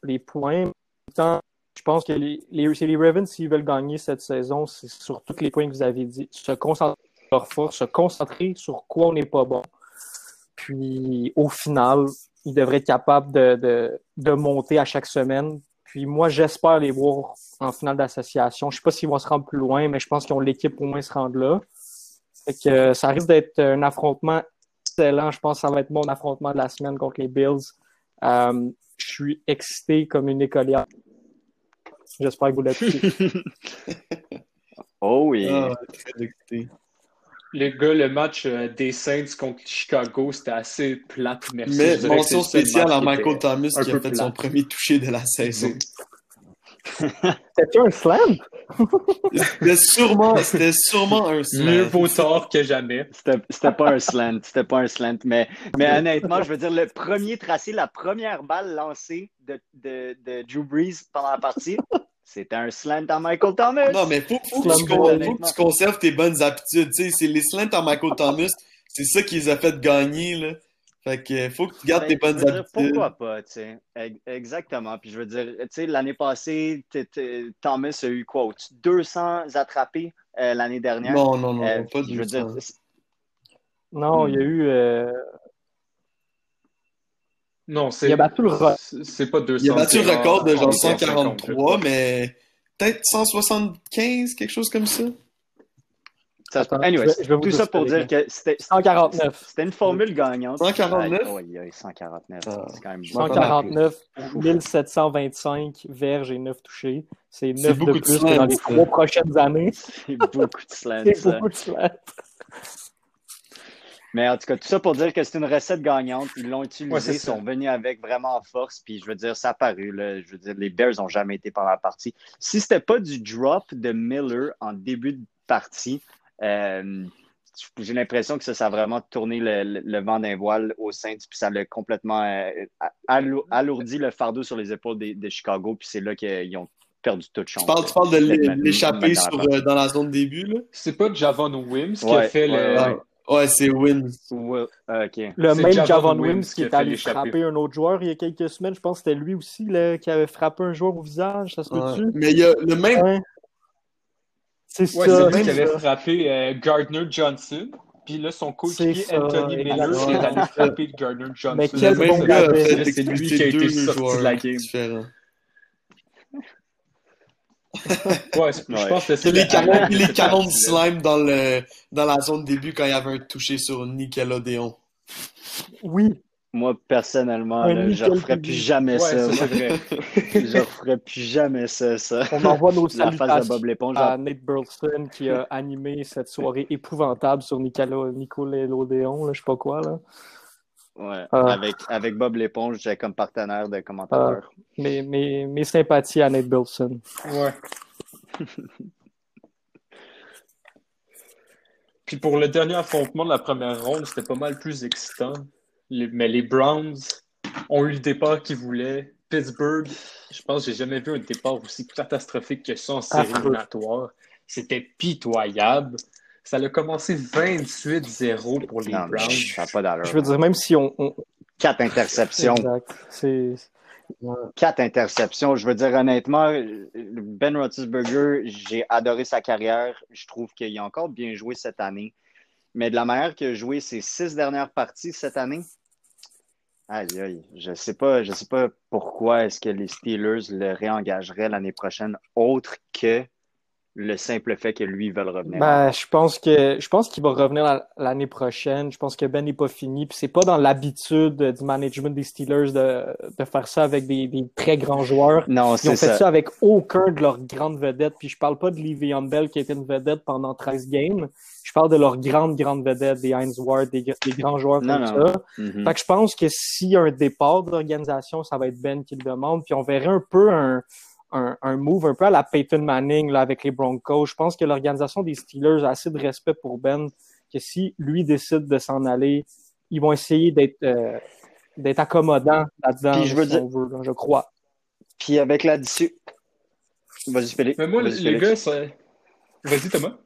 les points. Je pense que les, les, les Ravens, s'ils veulent gagner cette saison, c'est sur tous les points que vous avez dit. Se concentrer sur leur force, se concentrer sur quoi on n'est pas bon. Puis, au final, ils devraient être capables de, de, de monter à chaque semaine. Puis, moi, j'espère les voir en finale d'association. Je sais pas s'ils vont se rendre plus loin, mais je pense qu'ils ont l'équipe pour au moins se rendre là. Que, euh, ça risque d'être un affrontement excellent. Je pense que ça va être mon affrontement de la semaine contre les Bills. Euh, je suis excité comme une écolière. J'espère que vous l'êtes aussi. [laughs] Oh oui. Ah, très excité. Les gars, le match euh, des Saints contre Chicago, c'était assez plate, merci. Mais mention le spéciale à Michael Thomas qui a fait son premier touché de la saison. [laughs] [laughs] C'était un slam? C'était sûrement, c'était sûrement un Mieux slam. vaut tort que jamais. C'était c'était pas un slant, c'était pas un slant, mais, mais honnêtement, je veux dire, le premier tracé, la première balle lancée de, de, de Drew Brees pendant la partie, c'était un slant à Michael Thomas. Non, mais faut, faut, que Slam tu, ball, con- faut honnêtement. que tu conserves tes bonnes habitudes. Tu sais, c'est les slants à Michael Thomas, c'est ça qui les a fait gagner, là. Fait que faut que tu gardes Ben, tes bonnes habitudes. pourquoi pas, tu sais. Ex- Exactement. Puis je veux dire, tu sais, l'année passée, Thomas a eu quoi, au-dessus de 200 attrapés euh, l'année dernière. Non, non, non, Euh, pas je veux dire, 200. Non, Hmm. il y a eu. euh, Non, c'est. Il a battu le record. c'est- pas 200. Il a battu le record de en- genre en 150, 143, mais peut-être 175, quelque chose comme ça. Ça se peut. Attends, Anyways, je vais- je vais vous tout ça pour dire que c'était 149. c'était une formule gagnante. 149? Aïe, aïe, aïe, 149. Ah. C'est quand même Je m'en beaucoup. 149, 1725 verges et 9 touchés. C'est 9 beaucoup de de plus que dans les ça. trois prochaines années. [laughs] C'est beaucoup de slams, C'est beaucoup de slams. Mais en tout cas, tout ça pour dire que c'est une recette gagnante. Ils l'ont utilisée, ils sont venus avec vraiment en force. Puis je veux dire, ça a paru. Là. Je veux dire, les Bears n'ont jamais été pendant la partie. Si c'était pas du drop de Miller en début de partie, euh, j'ai l'impression que ça, ça a vraiment tourné le, le- le vent d'un voile au sein, puis ça l'a complètement euh, alourdi le fardeau sur les épaules des- de, Chicago. Puis c'est là qu'ils ont perdu toute chance. Tu parles, tu parles de l'échapper dans la euh, dans la zone début, là? C'est pas Javon Wims qui a fait ouais, le. ouais. Ouais, c'est ah, OK. Le même Javon Javon Wims Wims qui est allé frapper un autre joueur il y a quelques semaines. Je pense que c'était lui aussi là, qui avait frappé un joueur au visage. Ça se peut-tu? Mais il y a le même. Ouais. C'est Ouais, ça. c'est lui qui c'est avait frappé euh, Gardner Johnson. Puis là, son coéquipier Anthony Miller qui est allé frapper Gardner Johnson. Mais quel bon gars C'est lui qui a été deux sorti joueurs de la game. différents. Ouais, c'est- Ouais. je pense que C'est c'est les le canons, de les cette canons de partie-là. slime dans, le, dans la zone début quand il y avait un touché sur Nickelodeon. Oui. Moi, personnellement, là, je referais plus jamais Ouais, ça. ça, c'est vrai. [laughs] je referais plus jamais ça, ça. On envoie nos La face de salutations Bob l'éponge. à Nate Burleson qui a animé cette soirée épouvantable sur Nicolas Nickelodeon, là, je sais pas quoi. Là. Ouais. Ah. Avec, avec Bob l'éponge j'ai comme partenaire de commentateur. Mes, mes, mes sympathies à Nate Burleson. Ouais. [laughs] Puis pour le dernier affrontement de la première ronde, c'était pas mal plus excitant. Les- mais les Browns ont eu le départ qu'ils voulaient. Pittsburgh, je pense que j'ai jamais vu un départ aussi catastrophique que ça en série éliminatoire. C'était pitoyable. Ça a commencé 28-0 pour les Non, Browns. ça n'a pas d'allure. Je veux dire, même si on. on... Quatre interceptions. Exact. C'est. Quatre interceptions. Je veux dire, honnêtement, Ben Roethlisberger, j'ai adoré sa carrière. Je trouve qu'il a encore bien joué cette année. Mais de la manière qu'il a joué ses six dernières parties cette année, aïe, aïe, je sais pas, je sais pas pourquoi est-ce que les Steelers le réengageraient l'année prochaine, autre que le simple fait que lui veulent revenir. Ben, je pense que je pense qu'il va revenir la- l'année prochaine. Je pense que Ben n'est pas fini. Puis c'est pas dans l'habitude du management des Steelers de, de faire ça avec des, des très grands joueurs. non, Ils ont c'est fait ça. ça. avec aucun de leurs grandes vedettes. Puis je parle pas de Le'Veon Bell qui a été une vedette pendant 13 games. Je parle de leurs grandes, grandes vedettes, des Heinz Ward, des, des grands joueurs Non, comme non. ça. Mhm. Fait que je pense que s'il y a un départ d'organisation, ça va être Ben qui le demande. Puis on verrait un peu un, un, un move un peu à la Peyton Manning là, avec les Broncos. Je pense que l'organisation des Steelers a assez de respect pour Ben que si lui décide de s'en aller, ils vont essayer d'être euh, d'être accommodants là-dedans, Puis je veux si dire- veut, je crois. Puis avec l'addition. Vas-y, Philippe. Mais moi, Vas-y, les Félix. gars, c'est... Vas-y, Thomas.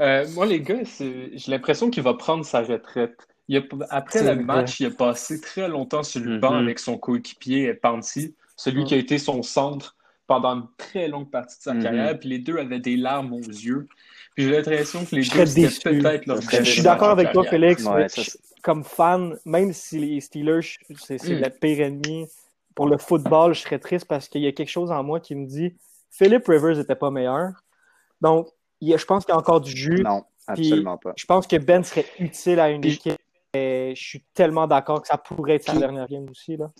Euh, moi, les gars, j'ai l'impression qu'il va prendre sa retraite. Il a... Après le vrai. match, il a passé très longtemps sur le banc avec son coéquipier euh, Panty, celui qui a été son centre pendant une très longue partie de sa Mhm. carrière. Puis les deux avaient des larmes aux yeux. Puis j'ai l'impression que les Je deux, c'était peut-être leur Je suis d'accord avec toi. Félix. Ouais, ça, comme fan, même si les Steelers, c'est Mm. le pire ennemi, pour le football, je serais triste parce qu'il y a quelque chose en moi qui me dit Philip Rivers n'était pas meilleur. Donc, il y a- je pense qu'il y a encore du jus. Non, absolument pas. Je pense que Ben serait utile à une Puis- équipe. Je suis tellement d'accord que ça pourrait être sa dernière game aussi. Là.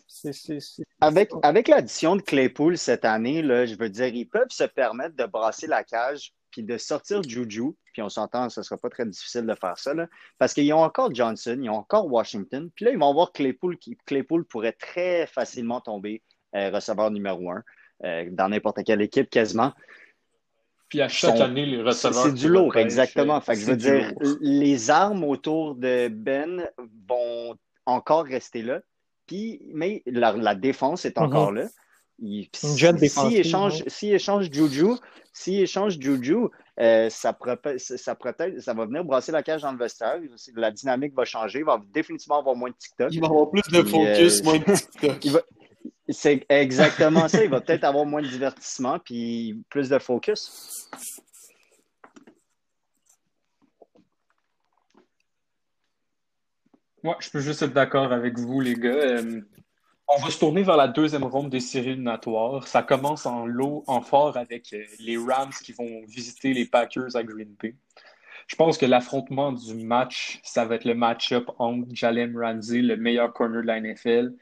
Avec, avec l'addition de Claypool cette année, là, je veux dire, ils peuvent se permettre de brasser la cage puis de sortir Juju. Puis on s'entend, ce ne sera pas très difficile de faire ça. là, parce qu'ils ont encore Johnson, ils ont encore Washington. Puis là, ils vont avoir Claypool qui Claypool pourrait très facilement tomber euh, receveur numéro un euh, dans n'importe quelle équipe quasiment. Puis à chaque Sont- année, les C'est receveurs. c'est du lourd, exactement. euh, Fait que je c'est veux du dire, lourd. les armes autour de Ben vont encore rester là. Puis, mais la, la défense est encore là. Il- Mhm. Une jeune S'il défensive, échange, ouais. s'il échange Juju, s'il échange Juju, euh, ça, peut- ça, ça va venir brasser la cage dans le vestiaire. La dynamique va changer. Il va définitivement avoir moins de TikTok. Il va avoir plus de Puis, focus, euh, moins de TikTok. Il va- C'est exactement ça. Il va [laughs] peut-être avoir moins de divertissement puis plus de focus. Moi, je peux juste être d'accord avec vous, les gars. Euh, On va se tourner vers la deuxième ronde des séries éliminatoires. Ça commence en lot, en fort avec euh, les Rams qui vont visiter les Packers à Green Bay. Je pense que l'affrontement du match, ça va être le match-up entre Jalen Ramsey, le meilleur corner de la NFL,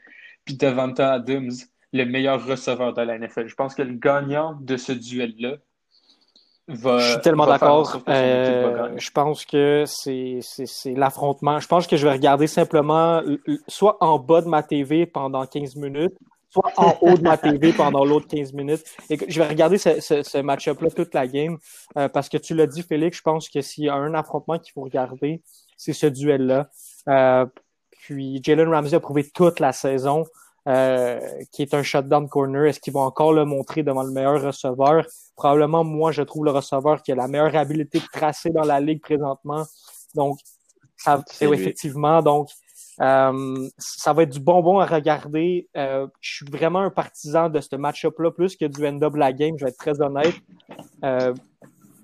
puis Devonta Adams, le meilleur receveur de la NFL. Je pense que le gagnant de ce duel-là va. Je suis tellement d'accord. Euh, je pense que c'est l'affrontement. Je pense que je vais regarder simplement soit en bas de ma TV pendant 15 minutes, soit en [laughs] haut de ma TV pendant l'autre 15 minutes. Et je vais regarder ce, ce- ce match-up-là toute la game euh, parce que tu l'as dit, Félix, je pense que s'il y a un affrontement qu'il faut regarder, c'est ce duel-là. Euh, puis Jalen Ramsey a prouvé toute la saison euh, qui est un shutdown corner. Est-ce qu'ils vont encore le montrer devant le meilleur receveur? Probablement, moi, je trouve le receveur qui a la meilleure habilité de tracer dans la ligue présentement. Donc, ça, C'est lui. effectivement, donc, euh, ça va être du bonbon à regarder. Euh, je suis vraiment un partisan de ce match-up-là, plus que du end-up la game, je vais être très honnête.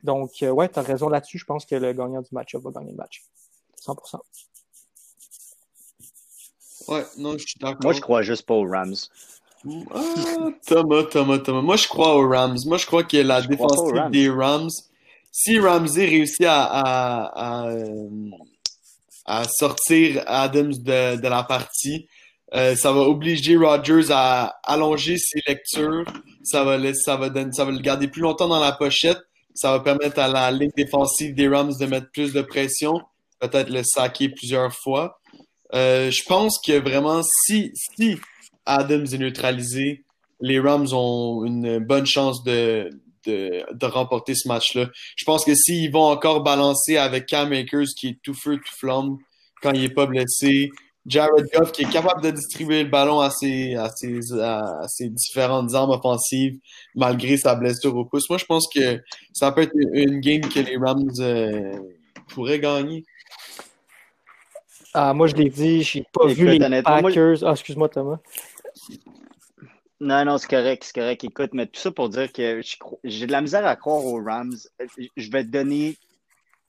Donc, ouais, tu as raison là-dessus. Je pense que le gagnant du match-up va gagner le match. 100%. Ouais, non, je suis d'accord. Moi, je crois juste pas aux Rams. Ah, Thomas, Thomas, Thomas. Moi, je crois aux Rams. Moi, je crois que la Je défensive Rams. des Rams, si Ramsey réussit à, à, à, à sortir Adams de, de la partie, euh, ça va obliger Rodgers à allonger ses lectures. Ça va, laisser- ça, va donner, ça va le garder plus longtemps dans la pochette. Ça va permettre à la ligne défensive des Rams de mettre plus de pression, peut-être le saquer plusieurs fois. Euh, je pense que vraiment, si, si Adams est neutralisé, les Rams ont une bonne chance de, de, de remporter ce match-là. Je pense que s'ils vont encore balancer avec Cam Akers qui est tout feu, tout flamme quand il est pas blessé, Jared Goff qui est capable de distribuer le ballon à ses, à ses, à ses différentes armes offensives malgré sa blessure au pouce. Moi, je pense que ça peut être une, une game que les Rams euh, pourraient gagner. Ah, moi, je l'ai dit, j'ai pas Écoute, vu les Packers. Ah, excuse-moi, Thomas. Non, non, c'est correct, c'est correct. Écoute, mais tout ça pour dire que j'ai de la misère à croire aux Rams. Je vais te donner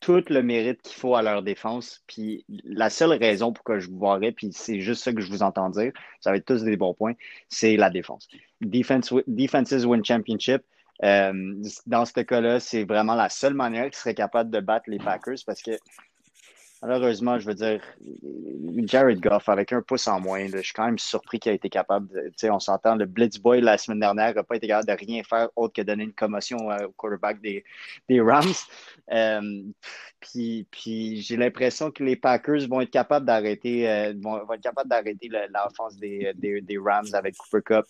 tout le mérite qu'il faut à leur défense. Puis la seule raison pour que je vous voirais, puis c'est juste ça que je vous entends dire, ça va être tous des bons points, c'est la défense. Defense, defenses win championship. Euh, dans ce cas-là, c'est vraiment la seule manière qu'ils seraient capables de battre les Packers parce que Malheureusement, je veux dire, Jared Goff, avec un pouce en moins, je suis quand même surpris qu'il a été capable de. On s'entend, le Blitz Boy la semaine dernière n'a pas été capable de rien faire autre que donner une commotion euh, au quarterback des, Rams. Euh, puis puis j'ai l'impression que les Packers vont être capables d'arrêter euh, vont, être capables d'arrêter l'offense des, des Rams avec Cooper Cup.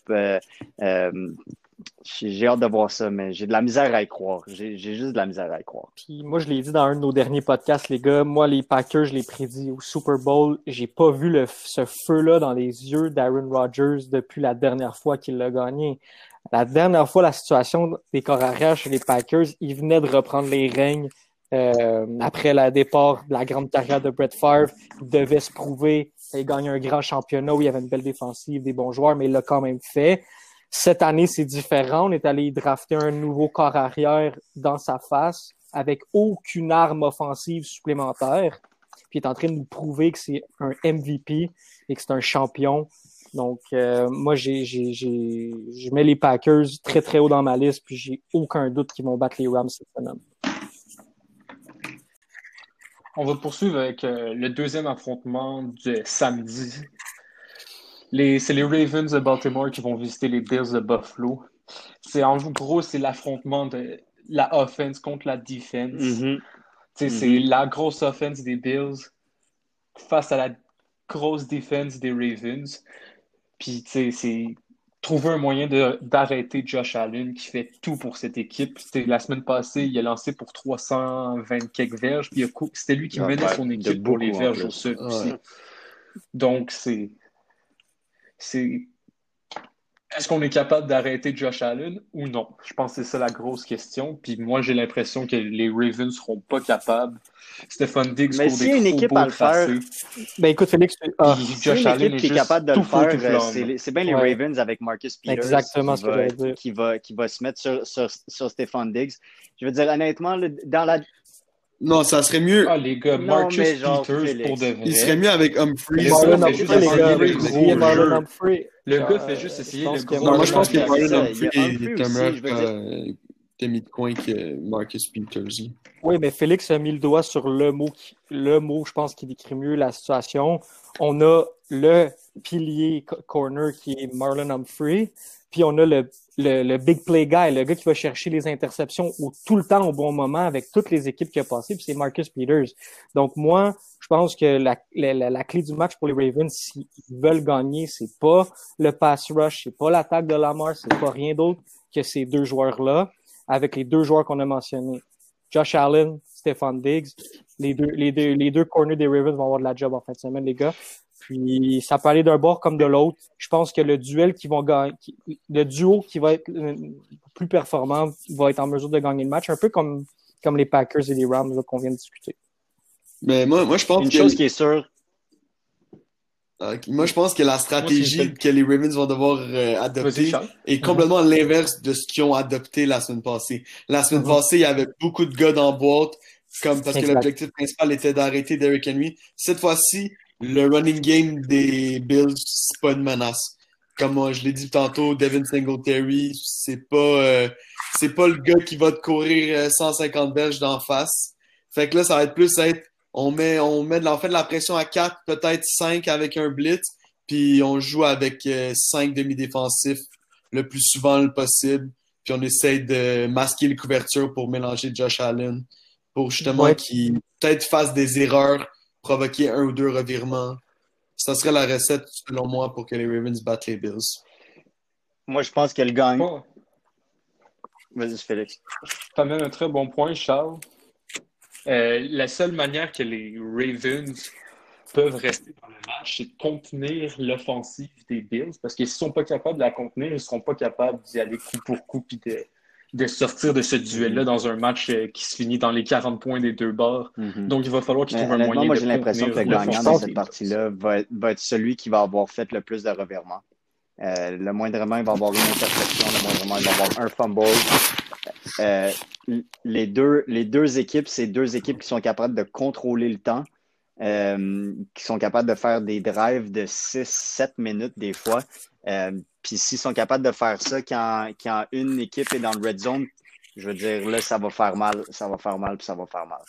J'ai hâte de voir ça, mais j'ai de la misère à y croire. J'ai juste de la misère à y croire. Puis moi, je l'ai dit dans un de nos derniers podcasts, les gars. Moi, les Packers, je l'ai prédit au Super Bowl. J'ai pas vu ce feu-là dans les yeux d'Aaron Rodgers depuis la dernière fois qu'il l'a gagné. La dernière fois, la situation des corps arrière chez les Packers, ils venaient de reprendre les règnes euh, après le départ de la grande carrière de Brett Favre. Il devait se prouver. Il gagne un grand championnat où il y avait une belle défensive, des bons joueurs, mais il l'a quand même fait. Cette année, c'est différent. On est allé drafter un nouveau corps arrière dans sa face avec aucune arme offensive supplémentaire. Puis il est en train de nous prouver que c'est un MVP et que c'est un champion. Donc, euh, moi, j'ai, j'ai, j'ai, je mets les Packers très, très haut dans ma liste, puis j'ai aucun doute qu'ils vont battre les Rams cette semaine. On va poursuivre avec euh, le deuxième affrontement de samedi. Les, c'est les Ravens de Baltimore qui vont visiter les Bills de Buffalo. C'est en gros, c'est l'affrontement de la offense contre la defense. Mm-hmm. Tu sais, C'est la grosse offense des Bills face à la grosse defense des Ravens. Puis, tu sais, c'est trouver un moyen de- d'arrêter Josh Allen qui fait tout pour cette équipe. C'était la semaine passée, il a lancé pour 320 quelques verges. Puis il a cou- c'était lui qui Ouais, menait ouais, son équipe pour les verges au sol Ouais. aussi. Donc, c'est. C'est est-ce qu'on est capable d'arrêter Josh Allen ou non? Je pense que c'est ça la grosse question. Puis moi, j'ai l'impression que les Ravens seront pas capables. Stephon Diggs Mais des une équipe à le faire. Ben écoute, Félix, tu- ah, Josh une Allen équipe est qui est capable de le faire, c'est bien les Ouais. Ravens avec Marcus Peters Exactement qui ce va, dire. qui va, qui va se mettre sur, sur, sur Stephon Diggs. Je veux dire, honnêtement, dans la, Non, ça serait mieux. Ah, les gars, Non, Marcus mais genre, Peters Félix. pour de vrai. Il serait mieux avec Humphrey. Le Marlon gars fait juste essayer le gros Euh, fait juste essayer le gros Non, moi, je pense que. Marlon Marlon Humphrey, Humphrey il y a est euh, demi de coin que Marcus Peters. Oui, mais Félix a mis le doigt sur le mot, qui- le mot, je pense, qui décrit mieux la situation. On a le pilier co- corner qui est Marlon Humphrey, puis on a le, le, big play guy, le gars qui va chercher les interceptions tout le temps au bon moment avec toutes les équipes qui a passé, puis c'est Marcus Peters. Donc moi, je pense que la- la clé du match pour les Ravens, s'ils veulent gagner, c'est pas le pass rush, c'est pas l'attaque de Lamar, c'est pas rien d'autre que ces deux joueurs-là, avec les deux joueurs qu'on a mentionnés. Josh Allen, Stephon Diggs. Les deux, les, deux, les deux corners des Ravens vont avoir de la job en fin de semaine, les gars. Puis ça peut aller d'un bord comme de l'autre. Je pense que le duel qui vont gagner, qui- le duo qui va être plus performant va être en mesure de gagner le match, un peu comme, comme les Packers et les Rams qu'on vient de discuter. Mais moi, moi, je pense Une que chose qui est sûre, Euh, moi, je pense que la stratégie Moi, que les Ravens vont devoir euh, adopter est complètement l'inverse de ce qu'ils ont adopté la semaine passée. La semaine Mhm. passée, il y avait beaucoup de gars dans la boîte, comme parce que l'objectif principal était d'arrêter Derrick Henry. Cette fois-ci, le running game des Bills, c'est pas une menace. Comme je l'ai dit tantôt, Devin Singletary, c'est pas, euh, c'est pas le gars qui va te courir euh, 150 berges d'en face. Fait que là, ça va être plus être on met, on met de, la- on fait de la pression à 4, peut-être 5 avec un blitz, puis on joue avec 5 demi-défensifs le plus souvent le possible, puis on essaye de masquer les couvertures pour mélanger Josh Allen, pour justement Ouais. qu'il peut-être fasse des erreurs, provoquer un ou deux revirements. Ça serait la recette, selon moi, pour que les Ravens battent les Bills. moi, je pense qu'elle gagne. Vas-y, Félix. Tu amènes un très bon point, Charles. Euh, la seule manière que les Ravens peuvent rester dans le match, c'est de contenir l'offensive des Bills. Parce que s'ils ne sont pas capables de la contenir, ils ne seront pas capables d'y aller coup pour coup de, de sortir de ce duel-là dans un match euh, qui se finit dans les 40 points des deux bords. Mhm. Donc, il va falloir qu'ils Mais trouvent un moyen moi, j'ai l'impression que le gagnant dans cette partie-là va être, va être celui qui va avoir fait le plus de revirements. Euh, le moindrement, il va avoir une interception. Le moindrement, il va avoir un fumble. Euh, les, deux, les deux équipes, c'est deux équipes qui sont capables de contrôler le temps, euh, qui sont capables de faire des drives de 6-7 minutes des fois. Euh, Puis s'ils sont capables de faire ça quand, une équipe est dans le red zone, je veux dire, là, ça va faire mal, ça va faire mal, puis ça va faire mal.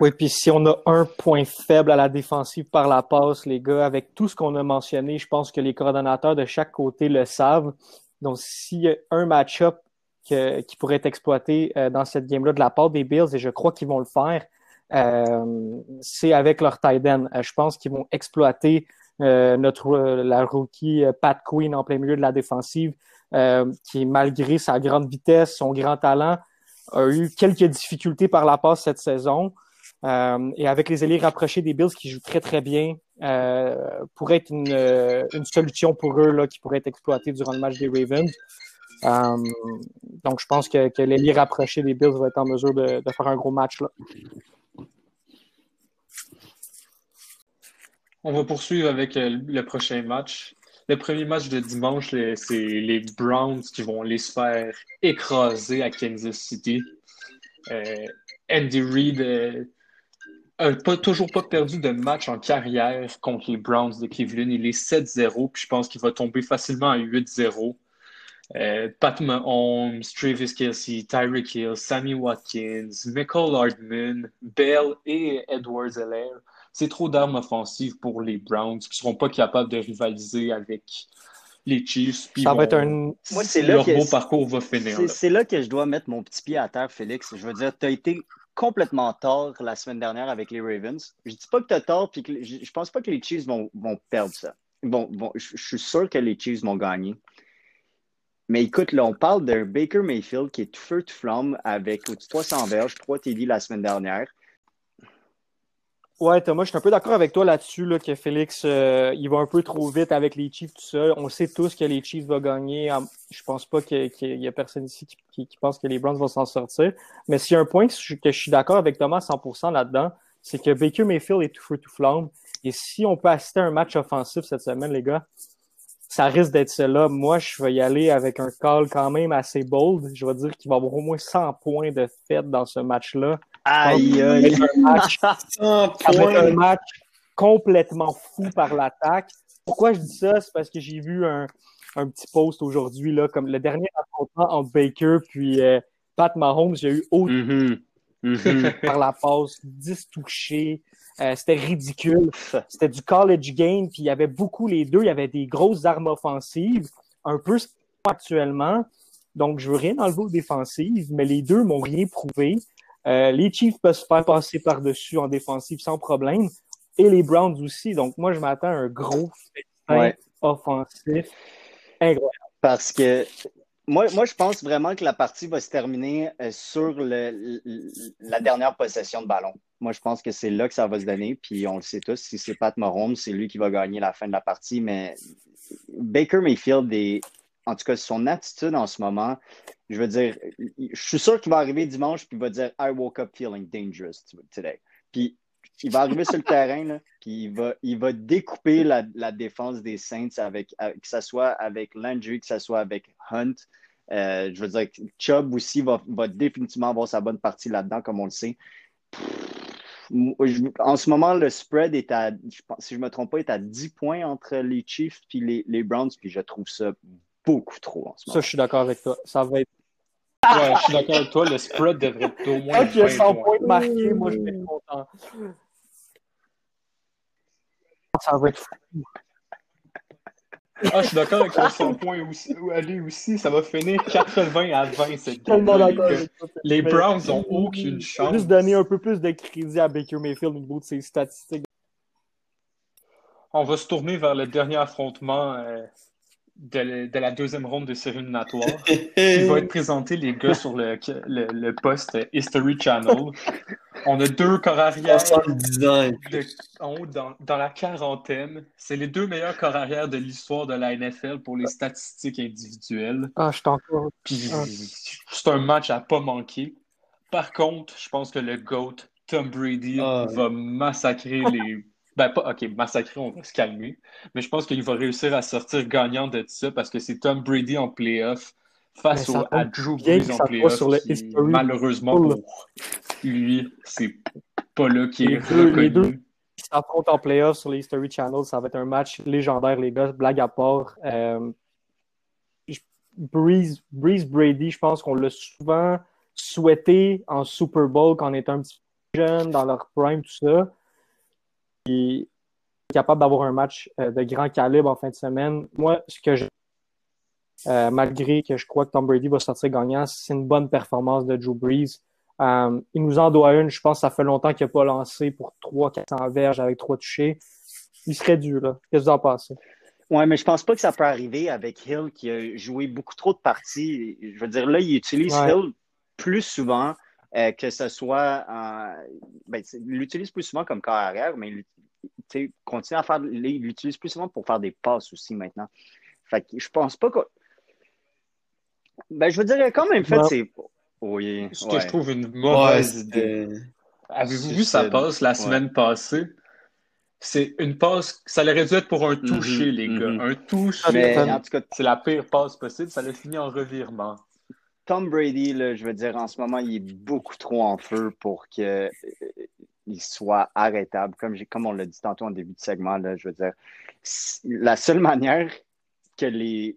Oui, puis si on a un point faible à la défensive par la passe, les gars, avec tout ce qu'on a mentionné, je pense que les coordonnateurs de chaque côté le savent. Donc, s'il y a un match-up qui pourrait être exploité euh, dans cette game-là de la part des Bills, et je crois qu'ils vont le faire, euh, c'est avec leur tight end. Je pense qu'ils vont exploiter notre euh, la rookie euh, Pat Queen en plein milieu de la défensive, euh, qui, malgré sa grande vitesse, son grand talent, a eu quelques difficultés par la passe cette saison. Euh, et avec les ailiers rapprochés des Bills qui jouent très très bien, euh, pourrait être une, euh, solution pour eux là, qui pourrait être exploitée durant le match des Ravens. Euh, donc je pense que, que l'ailier rapproché des Bills va être en mesure de, de faire un gros match là. On va poursuivre avec euh, le prochain match. Le premier match de dimanche, c'est les Browns qui vont les faire écraser à Kansas City. Euh, Andy Reid euh, toujours pas perdu de match en carrière contre les Browns de Cleveland. Il est 7-0, puis je pense qu'il va tomber facilement à 8-0. Euh, Pat Mahomes, Travis Kelsey, Tyreek Hill, Sammy Watkins, Michael Hardman, Bell et Edwards-Helaire c'est trop d'armes offensives pour les Browns qui ne seront pas capables de rivaliser avec les Chiefs. puis Ça va être un. Moi, c'est là leur que- beau parcours va finir. C'est là. c'est là que je dois mettre mon petit pied à terre, Félix. Je veux dire, tu as été complètement tort la semaine dernière avec les Ravens. Je dis pas que tu as tort, puis que je, pense pas que les Chiefs vont, vont perdre ça. Bon, bon, je, je suis sûr que les Chiefs vont gagner. Mais écoute, là, on parle d'un Baker Mayfield qui est tout feu, tout flamme avec au-dessus de 300 verges, 3 TD la semaine dernière. Ouais, Thomas, je suis un peu d'accord avec toi là-dessus, là, que Félix, euh, il va un peu trop vite avec les Chiefs, tout ça. On sait tous que les Chiefs vont gagner. Je pense pas qu'il y, a personne ici qui, pense que les Browns vont s'en sortir. Mais s'il y a un point que je, suis d'accord avec Thomas à 100% là-dedans, c'est que Baker Mayfield est tout feu, tout flamme. Et si on peut assister à un match offensif cette semaine, les gars, ça risque d'être cela. Moi, je vais y aller avec un call quand même assez bold. Je vais dire qu'il va avoir au moins 100 points de fête dans ce match-là. Aïe, aïe. un match, [laughs] 100 ça va être un match complètement fou par l'attaque. Pourquoi je dis ça? C'est parce que j'ai vu un, un petit post aujourd'hui, là, comme le dernier affrontement entre Baker puis euh, Pat Mahomes, j'ai eu autant Mhm. Mhm. [laughs] par la passe, 10 touchés. Euh, c'était ridicule. C'était du college game, puis il y avait beaucoup les deux. Il y avait des grosses armes offensives, un peu actuellement. Donc, je veux rien enlever aux défensives, mais les deux m'ont rien prouvé. Euh, les Chiefs peuvent se faire passer par-dessus en défensive sans problème. Et les Browns aussi. Donc, moi, je m'attends à un gros festin Ouais. offensif. Incroyable. Parce que moi, moi, je pense vraiment que la partie va se terminer euh, sur le- la dernière possession de ballon. Moi, je pense que c'est là que ça va se donner. Puis on le sait tous, si c'est Pat Mahomes, c'est lui qui va gagner la fin de la partie. Mais Baker Mayfield, est, en tout cas, son attitude en ce moment, je veux dire, je suis sûr qu'il va arriver dimanche puis il va dire I woke up feeling dangerous today. Puis il va arriver sur le terrain, là, puis il va, il va découper la, défense des Saints, avec, que ce soit avec Landry, que ce soit avec Hunt. Euh, je veux dire, Chubb aussi va, définitivement avoir sa bonne partie là-dedans, comme on le sait. En ce moment, le spread est à, si je ne me trompe pas, est à 10 points entre les Chiefs et les, les Browns, puis je trouve ça beaucoup trop en ce Ça, je suis d'accord avec toi. Ça va être. Ouais, je suis d'accord avec toi, le spread devrait être d'au moins 20 100 points. marqués, moi, je vais être content. Ça va être fou. Ah, je suis d'accord avec ton 100 points aussi. Ali aussi, ça va finir 80 à 20 cette tellement d'accord avec toi. Les Browns ont aucune chance. juste donner un peu plus de crédit à Baker Mayfield au niveau de ses statistiques. On va se tourner vers le dernier affrontement euh, de, de la deuxième ronde de série éliminatoire. [laughs] Il va être présenté, les gars, sur le, le, le poste History Channel. On a deux corps arrière 70 ans. de- en haut dans, dans la quarantaine. C'est les deux meilleurs corps arrière de l'histoire de la NFL pour les statistiques individuelles. Ah, je. Puis Ah. c'est un match à pas manquer. Par contre, je pense que le GOAT, Tom Brady, Ah. va massacrer les. Ben, pas, ok, massacrer, on va se calmer. Mais je pense qu'il va réussir à sortir gagnant de ça parce que c'est Tom Brady en playoff face au, à Drew Brees en playoff. malheureusement pour lui, c'est pas là qui est deux- les reconnu. deux. qui s'affrontent en playoff sur les History Channel. Ça va être un match légendaire, les gars. Blague à part. Euh, Breeze, Breeze Brady, je pense qu'on l'a souvent souhaité en Super Bowl quand on était un petit peu jeune, dans leur prime, tout ça. Et capable d'avoir un match euh, de grand calibre en fin de semaine. Moi, ce que je euh, malgré que je crois que Tom Brady va sortir gagnant, c'est une bonne performance de Drew Brees. Euh, il nous en doit une. Je pense que ça fait longtemps qu'il n'a pas lancé pour 300-400 verges avec trois touchés. Il serait dû, là. Qu'est-ce que vous en pensez? Ouais, mais je pense pas que ça peut arriver avec Hill qui a joué beaucoup trop de parties. Je veux dire, là, il utilise Ouais. Hill plus souvent euh, que ce soit. en- ben, c'est- il l'utilise plus souvent comme corps arrière, mais il continue à faire. Il l'utilise plus souvent pour faire des passes aussi maintenant. Fait que je pense pas que. Ben, je veux dire, quand même fait Ouais. ses. Oui. Ce que je trouve une Ouais, mauvaise idée. Avez-vous vu sa passe la Ouais. semaine passée? C'est une passe, ça aurait dû être pour un toucher, Mhm, les gars. mhm. Un toucher. Mais Tom- en tout cas, C'est la pire passe possible, ça l'a fini en revirement. Tom Brady, là, je veux dire, en ce moment, il est beaucoup trop en feu pour que euh, soit arrêtable. Comme, comme on l'a dit tantôt en début de segment, là, je veux dire, la seule [laughs] manière que les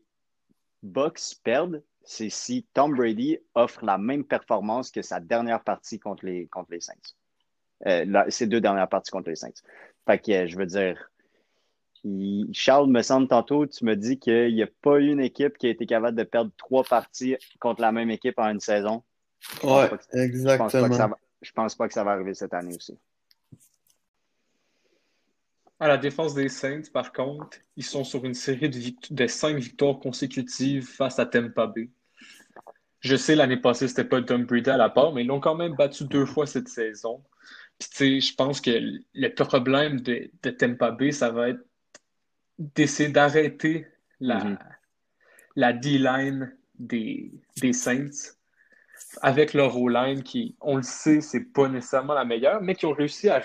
Bucks perdent, c'est si Tom Brady offre la même performance que sa dernière partie contre les, contre les Saints. Euh, la- ses deux dernières parties contre les Saints. Fait que, euh, je veux dire, il- Charles, me semble tantôt, tu me dis qu'il n'y a pas eu une équipe qui a été capable de perdre trois parties contre la même équipe en une saison. Ouais, Je pense que exactement. va, je pense pas que ça va arriver cette année aussi. À la défense des Saints, par contre, ils sont sur une série de, vict- de cinq victoires consécutives face à Tampa Bay. Je sais, l'année passée, c'était pas Tom Brady à la part, mais ils l'ont quand même battu deux fois cette saison. Puis, tu sais, je pense que le problème de, de Tampa Bay, ça va être d'essayer d'arrêter la, Mhm. la D-line des, des Saints avec leur O-line qui, on le sait, c'est pas nécessairement la meilleure, mais qui ont réussi à,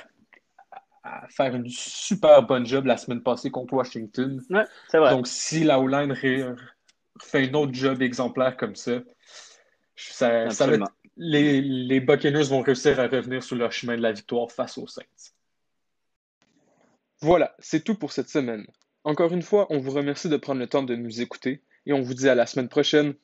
à faire une super bonne job la semaine passée contre Washington. Ouais, c'est vrai. Donc, si la O-line fait un autre job exemplaire comme ça, Ça, ça va Absolument. être- les, les Buccaneers vont réussir à revenir sur leur chemin de la victoire face aux Saints. Voilà, c'est tout pour cette semaine. Encore une fois, on vous remercie de prendre le temps de nous écouter et on vous dit à la semaine prochaine.